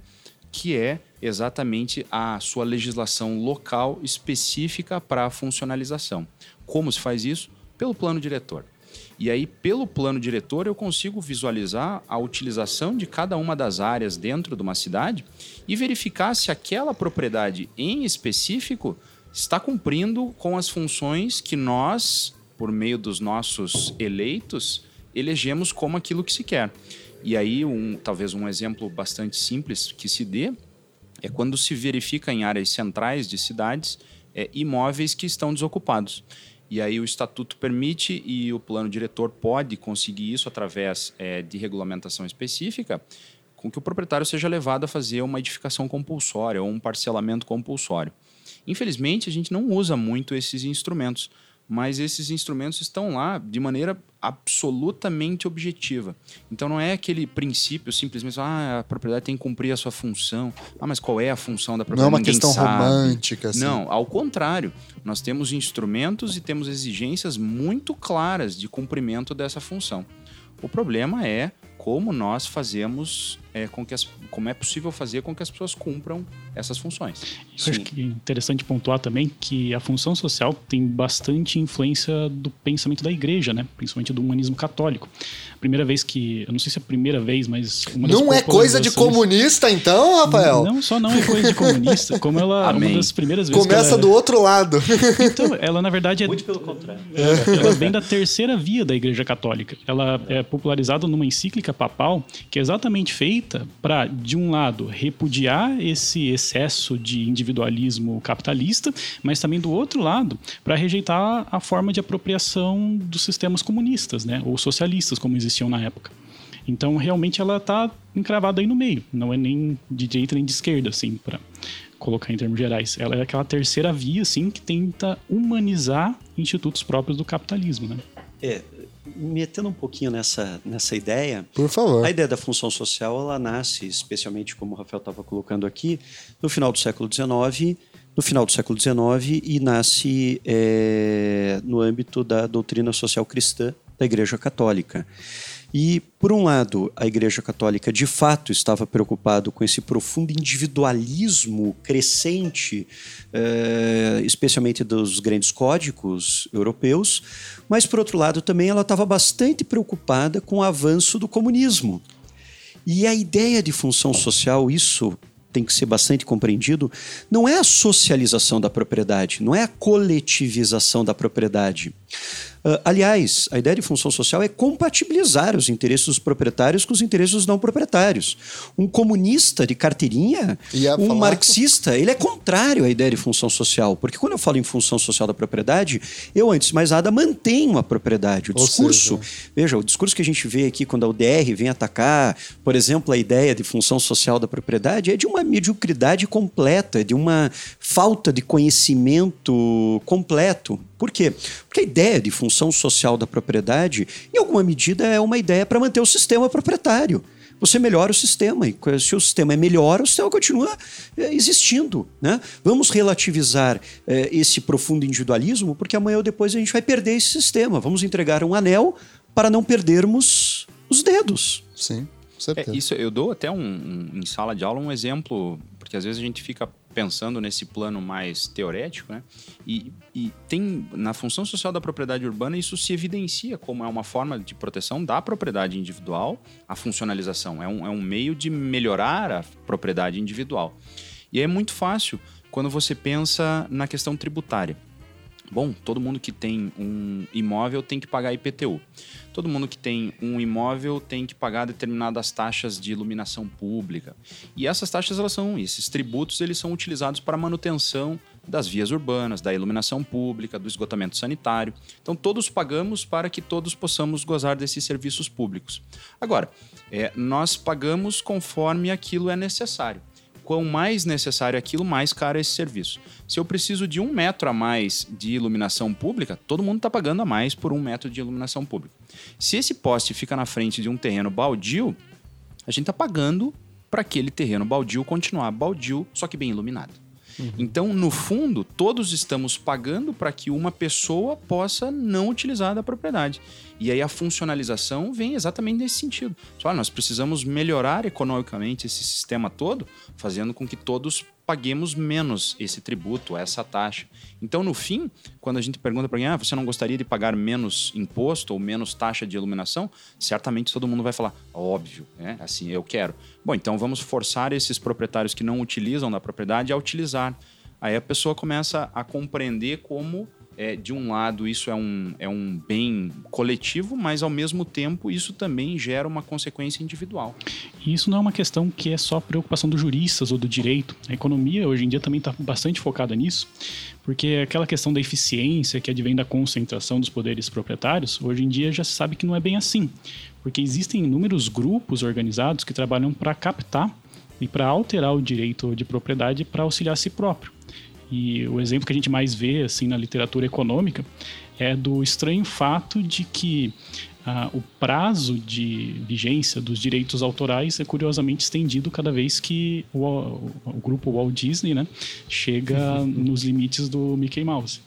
que é exatamente a sua legislação local específica para a funcionalização. Como se faz isso? Pelo plano diretor. E aí, pelo plano diretor, eu consigo visualizar a utilização de cada uma das áreas dentro de uma cidade e verificar se aquela propriedade em específico está cumprindo com as funções que nós, por meio dos nossos eleitos, elegemos como aquilo que se quer. E aí, um, talvez um exemplo bastante simples que se dê é quando se verifica em áreas centrais de cidades é, imóveis que estão desocupados. E aí o estatuto permite e o plano diretor pode conseguir isso através é, de regulamentação específica, com que o proprietário seja levado a fazer uma edificação compulsória ou um parcelamento compulsório. Infelizmente, a gente não usa muito esses instrumentos, mas esses instrumentos estão lá de maneira absolutamente objetiva. Então não é aquele princípio simplesmente, ah, a propriedade tem que cumprir a sua função. Ah, mas qual é a função da propriedade? Não é uma questão sabe. romântica. Assim. Não, ao contrário. Nós temos instrumentos e temos exigências muito claras de cumprimento dessa função. O problema é como nós fazemos é, com que as, como é possível fazer com que as pessoas cumpram essas funções. Eu acho que é interessante pontuar também que a função social tem bastante influência do pensamento da igreja, né? principalmente do humanismo católico. Primeira vez que, eu não sei se é a primeira vez, mas não é coisa de comunista, então, Rafael? Não, só não é coisa de comunista, como ela Amém. uma das primeiras vezes. Começa ela, do outro lado. Então, ela na verdade é muito pelo contrário. Ela vem da terceira via da Igreja Católica. Ela é popularizada numa encíclica papal que é exatamente feita para, de um lado, repudiar esse excesso de individualismo capitalista, mas também do outro lado, para rejeitar a forma de apropriação dos sistemas comunistas, né, ou socialistas, como existiam na época. Então, realmente, ela está encravada aí no meio. Não é nem de direita nem de esquerda, assim, para colocar em termos gerais. Ela é aquela terceira via, assim, que tenta humanizar institutos próprios do capitalismo, né? É, metendo um pouquinho nessa, nessa ideia. Por favor. A ideia da função social ela nasce, especialmente como o Rafael estava colocando aqui, no final do século XIX, no final do século XIX e nasce é, no âmbito da doutrina social cristã da Igreja Católica. E, por um lado, a Igreja Católica de fato estava preocupado com esse profundo individualismo crescente, eh, especialmente dos grandes códigos europeus, mas, por outro lado, também ela estava bastante preocupada com o avanço do comunismo. E a ideia de função social, isso tem que ser bastante compreendido, não é a socialização da propriedade, não é a coletivização da propriedade. Uh, aliás, a ideia de função social é compatibilizar os interesses dos proprietários com os interesses dos não proprietários. Um comunista de carteirinha, um falar... marxista, ele é contrário à ideia de função social. Porque quando eu falo em função social da propriedade, eu, antes de mais nada, mantenho a propriedade. O discurso, seja... veja, o discurso que a gente vê aqui quando a UDR vem atacar, por exemplo, a ideia de função social da propriedade, é de uma mediocridade completa, de uma falta de conhecimento completo. Por quê? Porque a ideia de função social da propriedade, em alguma medida, é uma ideia para manter o sistema proprietário. Você melhora o sistema, e se o sistema é melhor, o sistema continua é, existindo. Né? Vamos relativizar é, esse profundo individualismo, porque amanhã ou depois a gente vai perder esse sistema. Vamos entregar um anel para não perdermos os dedos. Sim. É, isso eu dou até um, um, em sala de aula um exemplo, porque às vezes a gente fica pensando nesse plano mais teorético, né? E, e, tem na função social da propriedade urbana isso se evidencia como é uma forma de proteção da propriedade individual, a funcionalização é um, é um meio de melhorar a propriedade individual. E é muito fácil quando você pensa na questão tributária. Bom, todo mundo que tem um imóvel tem que pagar IPTU. Todo mundo que tem um imóvel tem que pagar determinadas taxas de iluminação pública. E essas taxas, elas são, esses tributos, eles são utilizados para manutenção das vias urbanas, da iluminação pública, do esgotamento sanitário. Então, todos pagamos para que todos possamos gozar desses serviços públicos. Agora, é, nós pagamos conforme aquilo é necessário quão mais necessário aquilo, mais caro é esse serviço. Se eu preciso de um metro a mais de iluminação pública, todo mundo está pagando a mais por um metro de iluminação pública. Se esse poste fica na frente de um terreno baldio, a gente está pagando para aquele terreno baldio continuar baldio, só que bem iluminado. Uhum. Então, no fundo, todos estamos pagando para que uma pessoa possa não utilizar da propriedade. E aí a funcionalização vem exatamente nesse sentido. Só, nós precisamos melhorar economicamente esse sistema todo, fazendo com que todos paguemos menos esse tributo, essa taxa. Então, no fim, quando a gente pergunta para alguém, ah, você não gostaria de pagar menos imposto ou menos taxa de iluminação? Certamente todo mundo vai falar, óbvio, né? assim, eu quero. Bom, então vamos forçar esses proprietários que não utilizam da propriedade a utilizar. Aí a pessoa começa a compreender como é, de um lado, isso é um, é um bem coletivo, mas ao mesmo tempo isso também gera uma consequência individual. E isso não é uma questão que é só preocupação dos juristas ou do direito. A economia hoje em dia também está bastante focada nisso, porque aquela questão da eficiência que advém da concentração dos poderes proprietários, hoje em dia já se sabe que não é bem assim, porque existem inúmeros grupos organizados que trabalham para captar e para alterar o direito de propriedade para auxiliar a si próprio. E o exemplo que a gente mais vê assim na literatura econômica é do estranho fato de que ah, o prazo de vigência dos direitos autorais é curiosamente estendido cada vez que o, o, o grupo Walt Disney né, chega <laughs> nos limites do Mickey Mouse.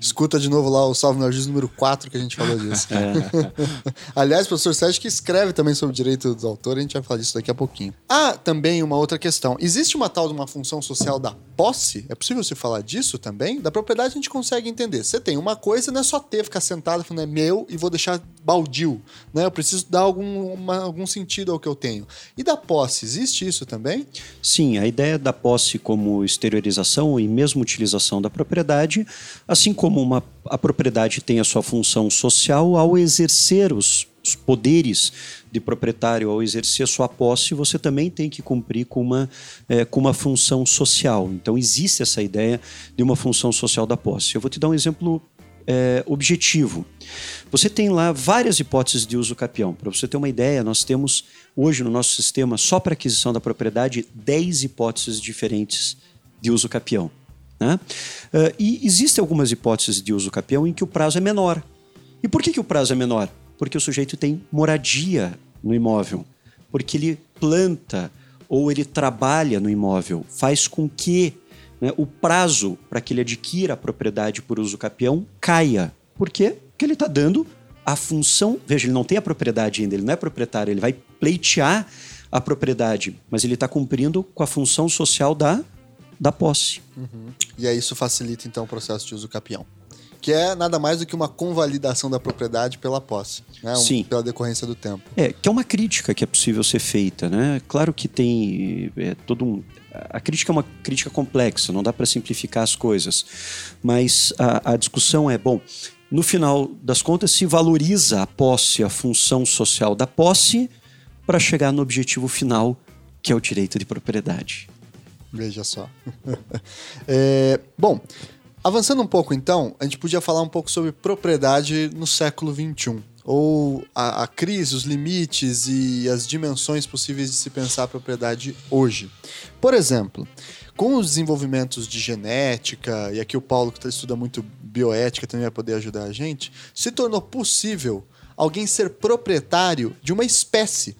Escuta de novo lá o Salve Nargis número 4 que a gente falou disso. É. <laughs> Aliás, professor Sérgio que escreve também sobre o direito dos autores, a gente vai falar disso daqui a pouquinho. Ah, também uma outra questão. Existe uma tal de uma função social da posse? É possível você falar disso também? Da propriedade a gente consegue entender. Você tem uma coisa, não é só ter, ficar sentado falando é meu e vou deixar baldio. Né? Eu preciso dar algum, uma, algum sentido ao que eu tenho. E da posse, existe isso também? Sim, a ideia da posse como exteriorização e mesmo utilização da propriedade, assim como uma, a propriedade tem a sua função social, ao exercer os, os poderes de proprietário, ao exercer sua posse, você também tem que cumprir com uma, é, com uma função social. Então, existe essa ideia de uma função social da posse. Eu vou te dar um exemplo é, objetivo. Você tem lá várias hipóteses de uso capião. Para você ter uma ideia, nós temos hoje no nosso sistema, só para aquisição da propriedade, 10 hipóteses diferentes de uso capião. Né? Uh, e existem algumas hipóteses de uso capião em que o prazo é menor. E por que, que o prazo é menor? Porque o sujeito tem moradia no imóvel, porque ele planta ou ele trabalha no imóvel, faz com que né, o prazo para que ele adquira a propriedade por uso capião caia. Por quê? Porque ele está dando a função. Veja, ele não tem a propriedade ainda, ele não é proprietário, ele vai pleitear a propriedade, mas ele está cumprindo com a função social da da posse. Uhum. E aí isso facilita então o processo de uso capião. Que é nada mais do que uma convalidação da propriedade pela posse, né? Sim. Um, pela decorrência do tempo. É, que é uma crítica que é possível ser feita, né? Claro que tem é, todo um. A crítica é uma crítica complexa, não dá para simplificar as coisas. Mas a, a discussão é, bom, no final das contas, se valoriza a posse, a função social da posse, para chegar no objetivo final, que é o direito de propriedade. Veja só. <laughs> é, bom, avançando um pouco então, a gente podia falar um pouco sobre propriedade no século XXI. Ou a, a crise, os limites e as dimensões possíveis de se pensar a propriedade hoje. Por exemplo, com os desenvolvimentos de genética, e aqui o Paulo, que estuda muito bioética, também vai poder ajudar a gente, se tornou possível alguém ser proprietário de uma espécie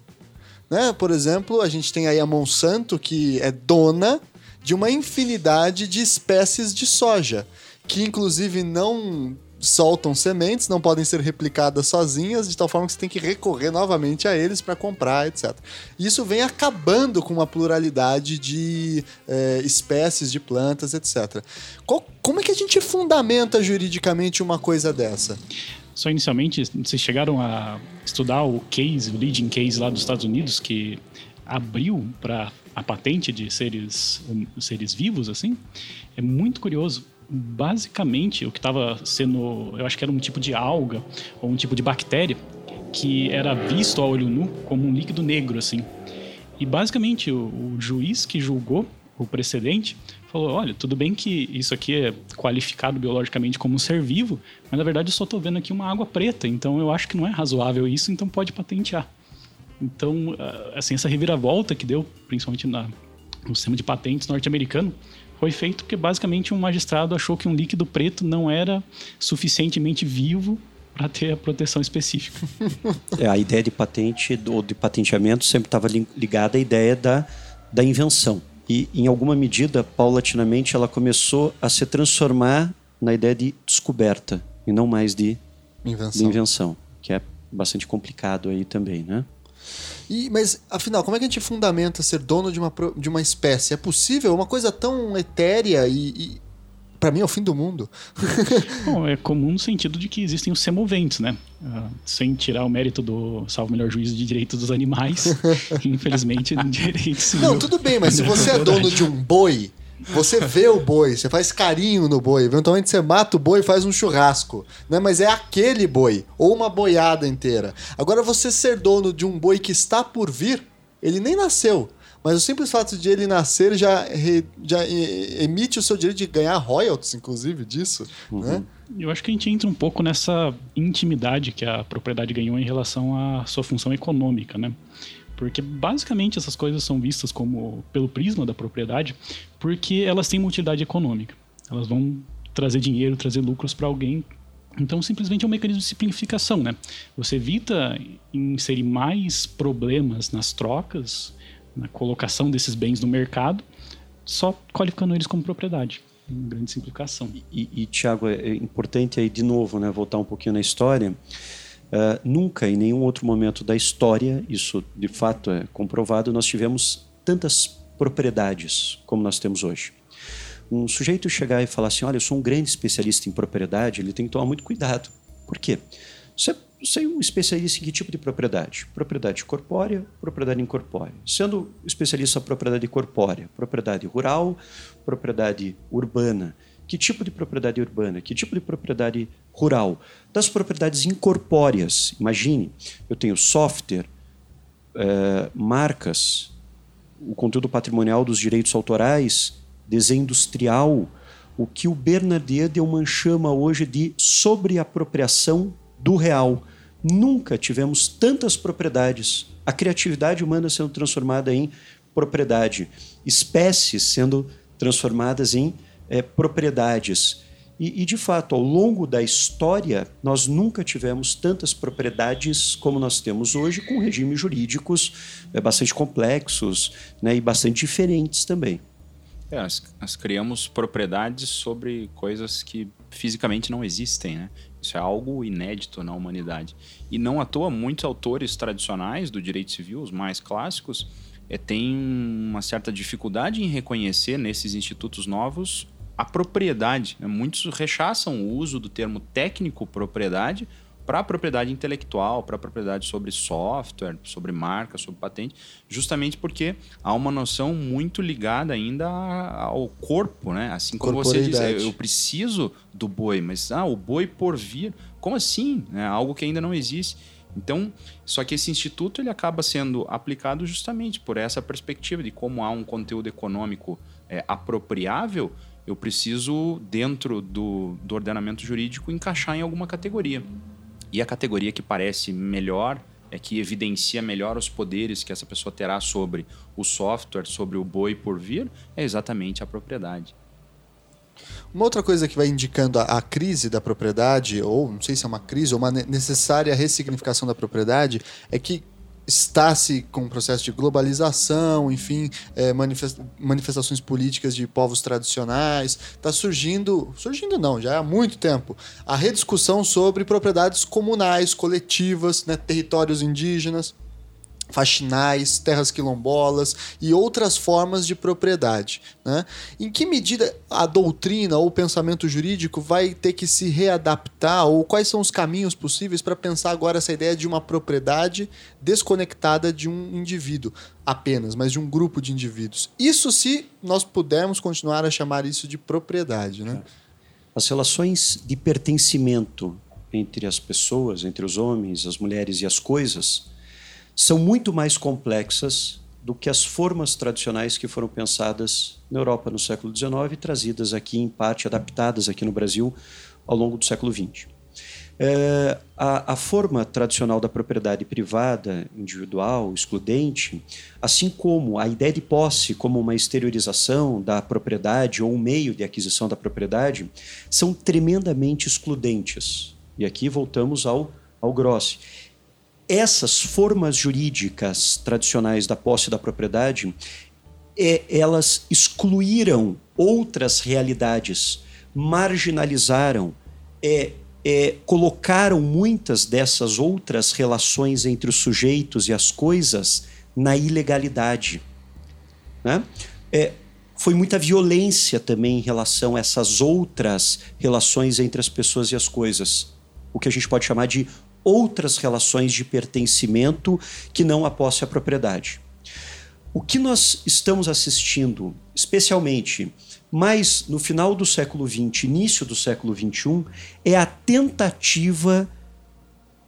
né? Por exemplo, a gente tem aí a Monsanto, que é dona de uma infinidade de espécies de soja, que inclusive não soltam sementes, não podem ser replicadas sozinhas, de tal forma que você tem que recorrer novamente a eles para comprar, etc. Isso vem acabando com uma pluralidade de é, espécies de plantas, etc. Qual, como é que a gente fundamenta juridicamente uma coisa dessa? Só inicialmente, vocês chegaram a estudar o case, o leading case lá dos Estados Unidos, que abriu para a patente de seres, seres vivos, assim? É muito curioso. Basicamente, o que estava sendo, eu acho que era um tipo de alga ou um tipo de bactéria que era visto a olho nu como um líquido negro, assim. E basicamente, o, o juiz que julgou o precedente falou: olha, tudo bem que isso aqui é qualificado biologicamente como um ser vivo, mas na verdade eu só estou vendo aqui uma água preta, então eu acho que não é razoável isso, então pode patentear. Então, ah, assim, essa reviravolta que deu, principalmente na, no sistema de patentes norte-americano, foi feito porque basicamente um magistrado achou que um líquido preto não era suficientemente vivo para ter a proteção específica. <laughs> É, a ideia de patente ou de patenteamento sempre estava ligada à ideia da, da invenção. E, em alguma medida, paulatinamente, ela começou a se transformar na ideia de descoberta e não mais de invenção, de invenção que é bastante complicado aí também, né? E, mas, afinal, como é que a gente fundamenta ser dono de uma, de uma espécie? É possível? Uma coisa tão etérea e, e para mim é o fim do mundo. <laughs> Bom, é comum no sentido de que existem os semoventes, né? Uh, sem tirar o mérito do salvo melhor juízo de direitos dos animais, <laughs> infelizmente direitos Não, tudo bem, mas se você é <laughs> dono de um boi, Você vê o boi, você faz carinho no boi. Eventualmente você mata o boi e faz um churrasco. Né? Mas é aquele boi, ou uma boiada inteira. Agora, você ser dono de um boi que está por vir, ele nem nasceu. Mas o simples fato de ele nascer já, já emite o seu direito de ganhar royalties, inclusive, disso. Uhum. Né? Eu acho que a gente entra um pouco nessa intimidade que a propriedade ganhou em relação à sua função econômica, né? Porque basicamente essas coisas são vistas como pelo prisma da propriedade, porque elas têm uma utilidade econômica. Elas vão trazer dinheiro, trazer lucros para alguém. Então, simplesmente é um mecanismo de simplificação, né? Você evita inserir mais problemas nas trocas, na colocação desses bens no mercado, só qualificando eles como propriedade. Uma grande simplificação. E, e, Tiago, é importante aí de novo, né, voltar um pouquinho na história. Uh, nunca, em nenhum outro momento da história, isso de fato é comprovado, nós tivemos tantas propriedades como nós temos hoje. Um sujeito chegar e falar assim: Olha, eu sou um grande especialista em propriedade, ele tem que tomar muito cuidado. Por quê? Você, você é um especialista em que tipo de propriedade? Propriedade corpórea, propriedade incorpórea. Sendo especialista em propriedade corpórea, propriedade rural, propriedade urbana. Que tipo de propriedade urbana? Que tipo de propriedade rural? Das propriedades incorpóreas. Imagine, eu tenho software, é, marcas, o conteúdo patrimonial dos direitos autorais, desenho industrial, o que o Bernardier Delman chama hoje de sobreapropriação do real. Nunca tivemos tantas propriedades. A criatividade humana sendo transformada em propriedade, espécies sendo transformadas em é, propriedades. E, e, de fato, ao longo da história, nós nunca tivemos tantas propriedades como nós temos hoje, com regimes jurídicos é, bastante complexos né, e bastante diferentes também. É, nós, nós, criamos propriedades sobre coisas que fisicamente não existem, né? Isso é algo inédito na humanidade. E não à toa, muitos autores tradicionais do direito civil, os mais clássicos, é, têm uma certa dificuldade em reconhecer nesses institutos novos a propriedade. Né? Muitos rechaçam o uso do termo técnico propriedade para a propriedade intelectual, para a propriedade sobre software, sobre marca, sobre patente, justamente porque há uma noção muito ligada ainda ao corpo, né? Assim como você diz, eu preciso do boi, mas ah, o boi por vir, como assim? É algo que ainda não existe. Então, só que esse instituto ele acaba sendo aplicado justamente por essa perspectiva de como há um conteúdo econômico é, apropriável, eu preciso, dentro do, do ordenamento jurídico, encaixar em alguma categoria. E a categoria que parece melhor, é que evidencia melhor os poderes que essa pessoa terá sobre o software, sobre o boi por vir, é exatamente a propriedade. Uma outra coisa que vai indicando a, a, crise da propriedade, ou não sei se é uma crise, ou uma necessária ressignificação da propriedade, é que está-se com um processo de globalização, enfim, é, manifestações políticas de povos tradicionais. Está surgindo, surgindo não, já há muito tempo, a rediscussão sobre propriedades comunais, coletivas, né, territórios indígenas faxinais, terras quilombolas e outras formas de propriedade. Né? Em que medida a doutrina ou o pensamento jurídico vai ter que se readaptar ou quais são os caminhos possíveis para pensar agora essa ideia de uma propriedade desconectada de um indivíduo apenas, mas de um grupo de indivíduos? Isso se nós pudermos continuar a chamar isso de propriedade. Né? As relações de pertencimento entre as pessoas, entre os homens, as mulheres e as coisas são muito mais complexas do que as formas tradicionais que foram pensadas na Europa no século XIX e trazidas aqui, em parte, adaptadas aqui no Brasil ao longo do século XX. É, a, a, forma tradicional da propriedade privada, individual, excludente, assim como a ideia de posse como uma exteriorização da propriedade ou um meio de aquisição da propriedade, são tremendamente excludentes. E aqui voltamos ao, ao Grossi essas formas jurídicas tradicionais da posse da propriedade, é, elas excluíram outras realidades, marginalizaram, é, é, colocaram muitas dessas outras relações entre os sujeitos e as coisas na ilegalidade. Né? É, foi muita violência também em relação a essas outras relações entre as pessoas e as coisas. O que a gente pode chamar de outras relações de pertencimento que não a posse à propriedade. O que nós estamos assistindo, especialmente mais no final do século XX, início do século XXI, é a tentativa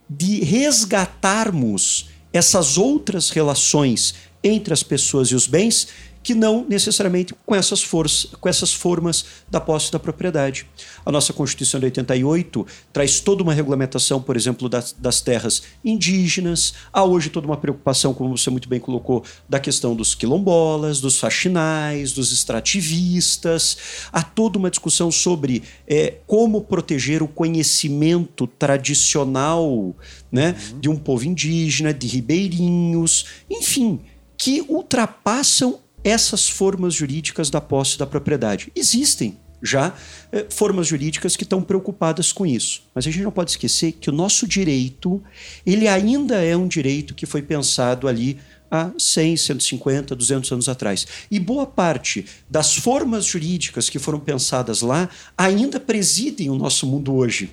de resgatarmos essas outras relações entre as pessoas e os bens que não necessariamente com essas, forças, com essas formas da posse da propriedade. A nossa Constituição de 88 traz toda uma regulamentação, por exemplo, das, das terras indígenas. Há hoje toda uma preocupação, como você muito bem colocou, da questão dos quilombolas, dos faxinais, dos extrativistas. Há toda uma discussão sobre é, como proteger o conhecimento tradicional né, uhum. de um povo indígena, de ribeirinhos, enfim, que ultrapassam essas formas jurídicas da posse da propriedade. Existem já eh, formas jurídicas que estão preocupadas com isso. Mas a gente não pode esquecer que o nosso direito, ele ainda é um direito que foi pensado ali há 100, 150, 200 anos atrás. E boa parte das formas jurídicas que foram pensadas lá ainda presidem o nosso mundo hoje.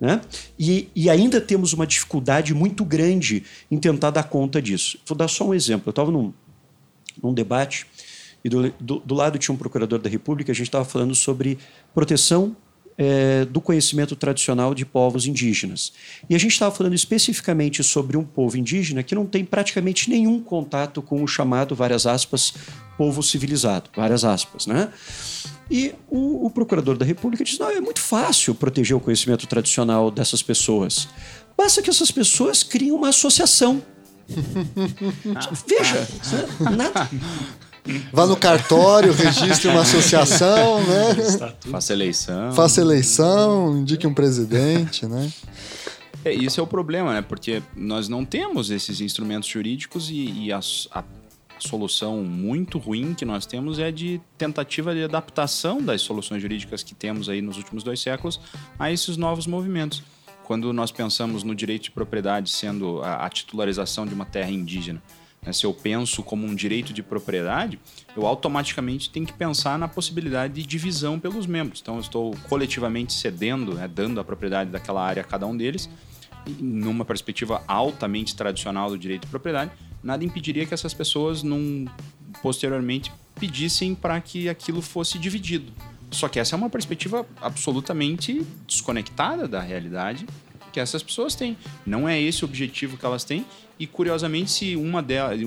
Né? E, e, ainda temos uma dificuldade muito grande em tentar dar conta disso. Vou dar só um exemplo. Eu estava num, num debate e do, do, do, lado tinha um procurador da República, a gente estava falando sobre proteção é, do conhecimento tradicional de povos indígenas. E a gente estava falando especificamente sobre um povo indígena que não tem praticamente nenhum contato com o chamado, várias aspas, povo civilizado, várias aspas, né? E o, o procurador da República disse: não, é muito fácil proteger o conhecimento tradicional dessas pessoas. Basta que essas pessoas criem uma associação Veja, nada. Vá no cartório, registre uma associação, né? Faça eleição. Faça eleição, indique um presidente, né? É, isso é o problema, né? Porque nós não temos esses instrumentos jurídicos e, e a, a, solução muito ruim que nós temos é de tentativa de adaptação das soluções jurídicas que temos aí nos últimos dois séculos a esses novos movimentos quando nós pensamos no direito de propriedade sendo a, a titularização de uma terra indígena, né, se eu penso como um direito de propriedade, eu automaticamente tenho que pensar na possibilidade de divisão pelos membros. Então, eu estou coletivamente cedendo, né, dando a propriedade daquela área a cada um deles, numa perspectiva altamente tradicional do direito de propriedade, nada impediria que essas pessoas, num, posteriormente, pedissem para que aquilo fosse dividido. Só que essa é uma perspectiva absolutamente desconectada da realidade que essas pessoas têm. Não é esse o objetivo que elas têm e curiosamente, se uma delas, um,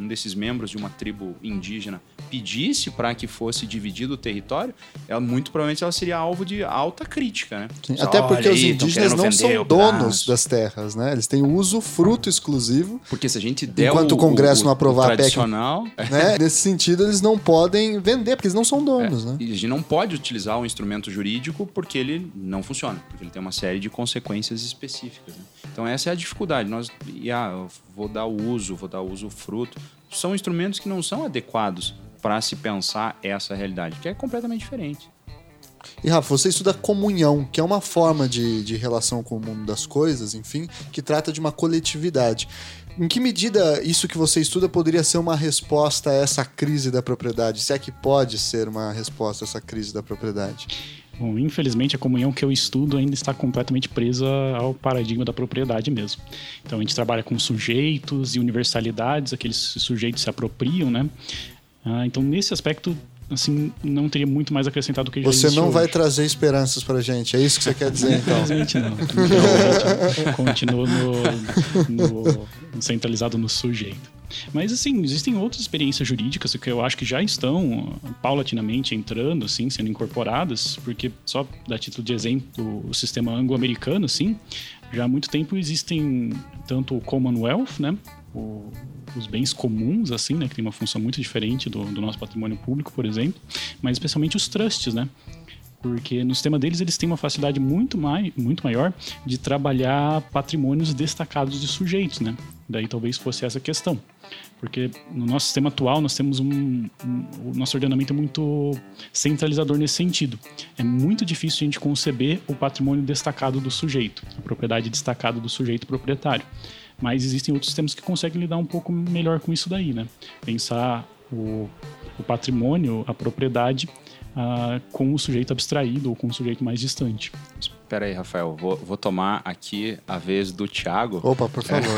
um desses membros de uma tribo indígena pedisse para que fosse dividido o território, ela muito provavelmente ela seria alvo de alta crítica, né? Sim, até porque os indígenas não são donos das terras, né? Eles têm uso fruto exclusivo. Porque se a gente der enquanto o, o Congresso o, não aprovar a PEC, né? nesse sentido eles não podem vender porque eles não são donos, é. né? E a gente não pode utilizar um instrumento jurídico porque ele não funciona, porque ele tem uma série de consequências específicas. Né? Então essa é a dificuldade. Nós ah, vou dar o uso, vou dar o uso fruto. São instrumentos que não são adequados para se pensar essa realidade, que é completamente diferente. E Rafa, você estuda comunhão, que é uma forma de, de relação com o mundo das coisas, enfim, que trata de uma coletividade. Em que medida isso que você estuda poderia ser uma resposta a essa crise da propriedade? Se é que pode ser uma resposta a essa crise da propriedade? Bom, infelizmente a comunhão que eu estudo ainda está completamente presa ao paradigma da propriedade mesmo. Então a gente trabalha com sujeitos e universalidades, aqueles sujeitos se apropriam, né? Ah, então nesse aspecto assim, não teria muito mais acrescentado do que já Você não hoje. vai trazer esperanças pra gente, é isso que você quer dizer, então? <laughs> Infelizmente não. Então, continua no, no, centralizado no sujeito. Mas, assim, existem outras experiências jurídicas que eu acho que já estão paulatinamente entrando, assim, sendo incorporadas, porque, só dar título de exemplo, o sistema anglo-americano, assim, já há muito tempo existem tanto o Commonwealth, né, o, os bens comuns, assim, né, que tem uma função muito diferente do, do nosso patrimônio público, por exemplo, mas especialmente os trusts, né, porque no sistema deles eles têm uma facilidade muito, mai, muito maior de trabalhar patrimônios destacados de sujeitos, né? Daí talvez fosse essa questão. Porque no nosso sistema atual nós temos um, um, o nosso ordenamento é muito centralizador nesse sentido. É muito difícil a gente conceber o patrimônio destacado do sujeito, a propriedade destacada do sujeito proprietário. Mas existem outros sistemas que conseguem lidar um pouco melhor com isso daí, né? Pensar o, o patrimônio, a propriedade, uh, com o sujeito abstraído ou com o sujeito mais distante. Pera aí, Rafael, vou, vou tomar aqui a vez do Thiago. Opa, por favor.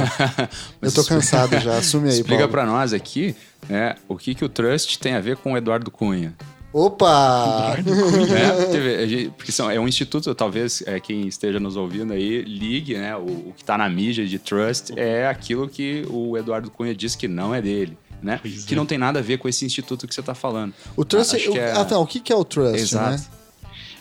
Eu <laughs> tô cansado já, assume aí, Explica para nós aqui né, o que, que o Trust tem a ver com o Eduardo Cunha. Opa! né? A gente- Porque são, é um instituto, talvez é, quem esteja nos ouvindo aí ligue, né? O, o que está na mídia de Trust é aquilo que o Eduardo Cunha diz que não é dele. Né? Pois Que é. não tem nada a ver com esse instituto que você está falando. O Trust. O, que é- Ah, tá, o que, que é o Trust, Exato. né?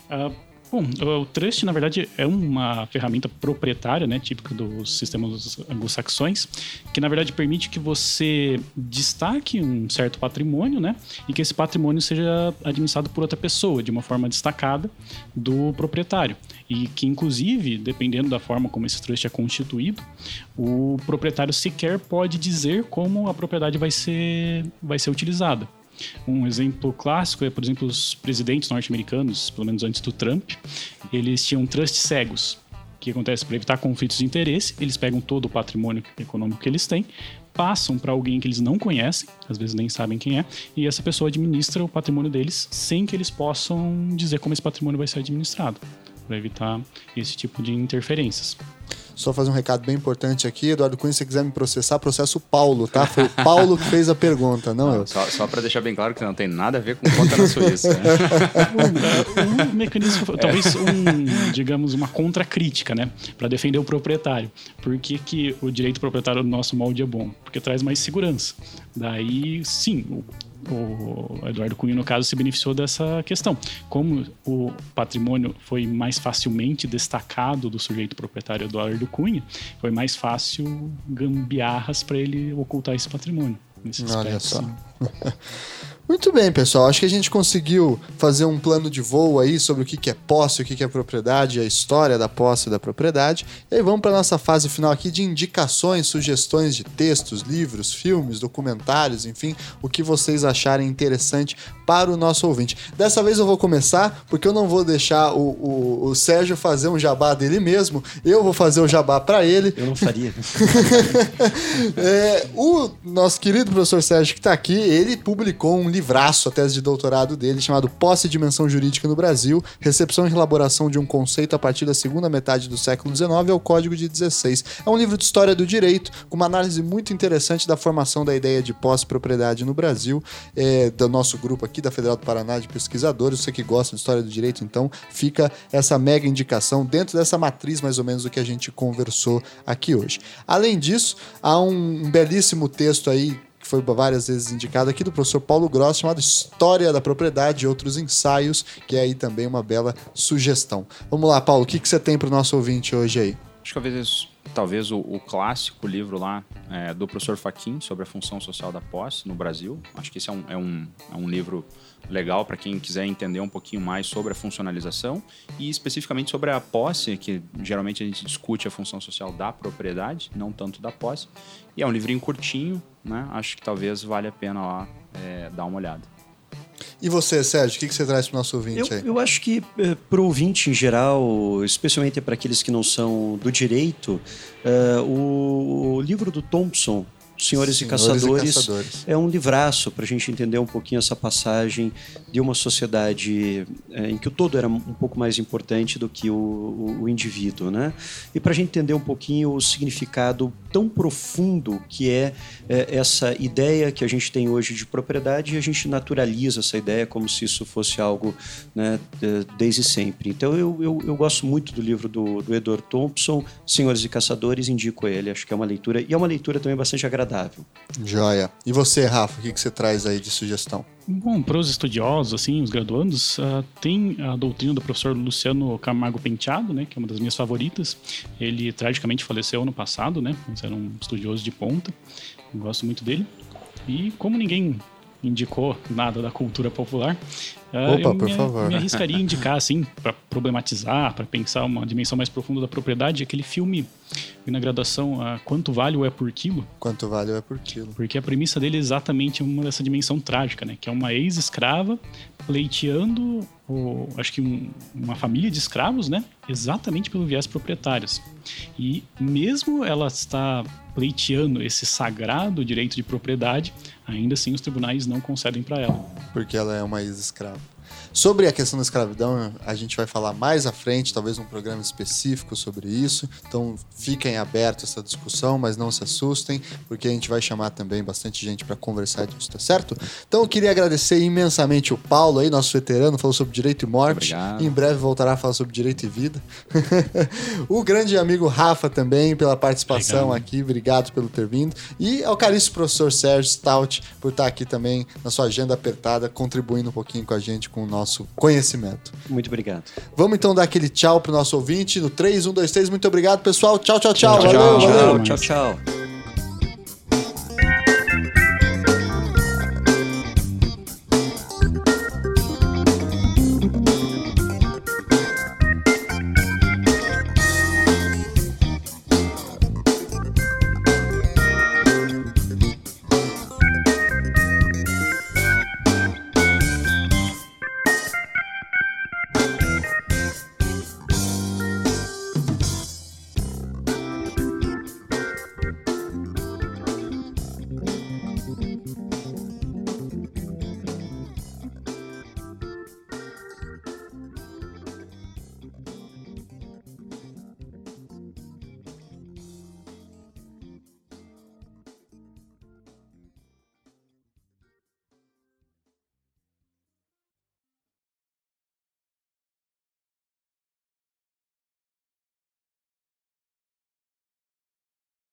Ah, bom, o Trust, na verdade, é uma ferramenta proprietária, né, típica dos sistemas anglo-saxões, que, na verdade, permite que você destaque um certo patrimônio, né, e que esse patrimônio seja administrado por outra pessoa, de uma forma destacada do proprietário. E que, inclusive, dependendo da forma como esse trust é constituído, o proprietário sequer pode dizer como a propriedade vai ser, vai ser utilizada. Um exemplo clássico é, por exemplo, os presidentes norte-americanos, pelo menos antes do Trump, eles tinham trust cegos. O que acontece? Para evitar conflitos de interesse, eles pegam todo o patrimônio econômico que eles têm, passam para alguém que eles não conhecem, às vezes nem sabem quem é, e essa pessoa administra o patrimônio deles sem que eles possam dizer como esse patrimônio vai ser administrado, para evitar esse tipo de interferências. Só fazer um recado bem importante aqui. Eduardo Cunha, se você quiser me processar, processo o Paulo, tá? Foi o Paulo que fez a pergunta, não eu. Só, só para deixar bem claro que não tem nada a ver com conta na Suíça. né? um mecanismo, talvez um, digamos, uma contracrítica, né? Para defender o proprietário. Por que, que o direito proprietário do nosso molde é bom? Porque traz mais segurança. Daí, sim, o, o Eduardo Cunha, no caso, se beneficiou dessa questão. Como o patrimônio foi mais facilmente destacado do sujeito proprietário Eduardo Cunha, foi mais fácil gambiarras para ele ocultar esse patrimônio. Nesse Olha aspecto, só. <laughs> Muito bem, pessoal. Acho que a gente conseguiu fazer um plano de voo aí sobre o que é posse, o que que é propriedade, a história da posse e da propriedade. E aí vamos para nossa fase final aqui de indicações, sugestões de textos, livros, filmes, documentários, enfim, o que vocês acharem interessante para o nosso ouvinte. Dessa vez eu vou começar, porque eu não vou deixar o, o, o Sérgio fazer um jabá dele mesmo, eu vou fazer o jabá para ele. Eu não faria. <laughs> É, o nosso querido professor Sérgio que está aqui, ele publicou um livraço, a tese de doutorado dele, chamado Posse e Dimensão Jurídica no Brasil, recepção e elaboração de um conceito a partir da segunda metade do século XIX ao Código de 16. É um livro de história do direito, com uma análise muito interessante da formação da ideia de posse e propriedade no Brasil, é, do nosso grupo aqui da Federal do Paraná de pesquisadores. Você que gosta de história do direito, então fica essa mega indicação dentro dessa matriz mais ou menos do que a gente conversou aqui hoje. Além disso, há um, um belíssimo texto aí que foi várias vezes indicado aqui do professor Paulo Gross, chamado História da Propriedade e Outros Ensaios, que é aí também uma bela sugestão. Vamos lá, Paulo, o que, que você tem para o nosso ouvinte hoje aí? Acho que talvez, talvez o, o clássico livro lá é, do professor Faquin sobre a função social da posse no Brasil. Acho que esse é um, é um, é um livro legal para quem quiser entender um pouquinho mais sobre a funcionalização e especificamente sobre a posse, que geralmente a gente discute a função social da propriedade, não tanto da posse. E é um livrinho curtinho, né? Acho que talvez valha a pena lá é, dar uma olhada. E você, Sérgio, o que, que você traz para o nosso ouvinte Eu, aí? eu acho que para o ouvinte em geral, especialmente para aqueles que não são do direito, eh, o, o livro do Thompson, Senhores, e, Senhores e Caçadores, Caçadores. é um livraço para a gente entender um pouquinho essa passagem de uma sociedade eh, em que o todo era um pouco mais importante do que o, o, o indivíduo, né? E para a gente entender um pouquinho o significado tão profundo que é eh, essa ideia que a gente tem hoje de propriedade e a gente naturaliza essa ideia como se isso fosse algo né, de- desde sempre. Então eu, eu, eu gosto muito do livro do, do Edward Thompson, Senhores e Caçadores, indico ele, acho que é uma leitura, e é uma leitura também bastante agradável. Joia. E você, Rafa, o que, que você traz aí de sugestão? Bom, para os estudiosos, assim, os graduandos, ah, tem a doutrina do professor Luciano Camargo Penteado, né, que é uma das minhas favoritas. Ele tragicamente faleceu ano passado, né, mas era um estudioso de ponta. Eu gosto muito dele. E como ninguém indicou nada da cultura popular, ah, Opa, eu por me, favor. me arriscaria a indicar, assim, para problematizar, para pensar uma dimensão mais profunda da propriedade, aquele filme na graduação, ah, Quanto Vale o É por Quilo? Quanto vale é por quilo. Porque a premissa dele é exatamente uma dessa dimensão trágica, né? Que é uma ex-escrava pleiteando, o, acho que um- uma família de escravos, né? Exatamente pelo viés proprietários. E mesmo ela está pleiteando esse sagrado direito de propriedade, ainda assim os tribunais não concedem para ela. Porque ela é uma ex-escrava. Sobre a questão da escravidão, a gente vai falar mais à frente, talvez num programa específico sobre isso. Então fiquem abertos a essa discussão, mas não se assustem, porque a gente vai chamar também bastante gente para conversar disso, tá certo? Então eu queria agradecer imensamente o Paulo aí, nosso veterano, falou sobre direito e morte. Obrigado. Em breve voltará a falar sobre direito e vida. <laughs> o grande amigo Rafa também pela participação Obrigado. aqui, obrigado pelo ter vindo. E ao caríssimo professor Sérgio Stout por estar aqui também na sua agenda apertada, contribuindo um pouquinho com a gente com o nosso conhecimento. Muito obrigado. Vamos então dar aquele tchau pro nosso ouvinte no 3, 1, 2, 3. Muito obrigado, pessoal. Tchau, tchau, tchau. Tchau, valeu, tchau. valeu. Tchau, tchau.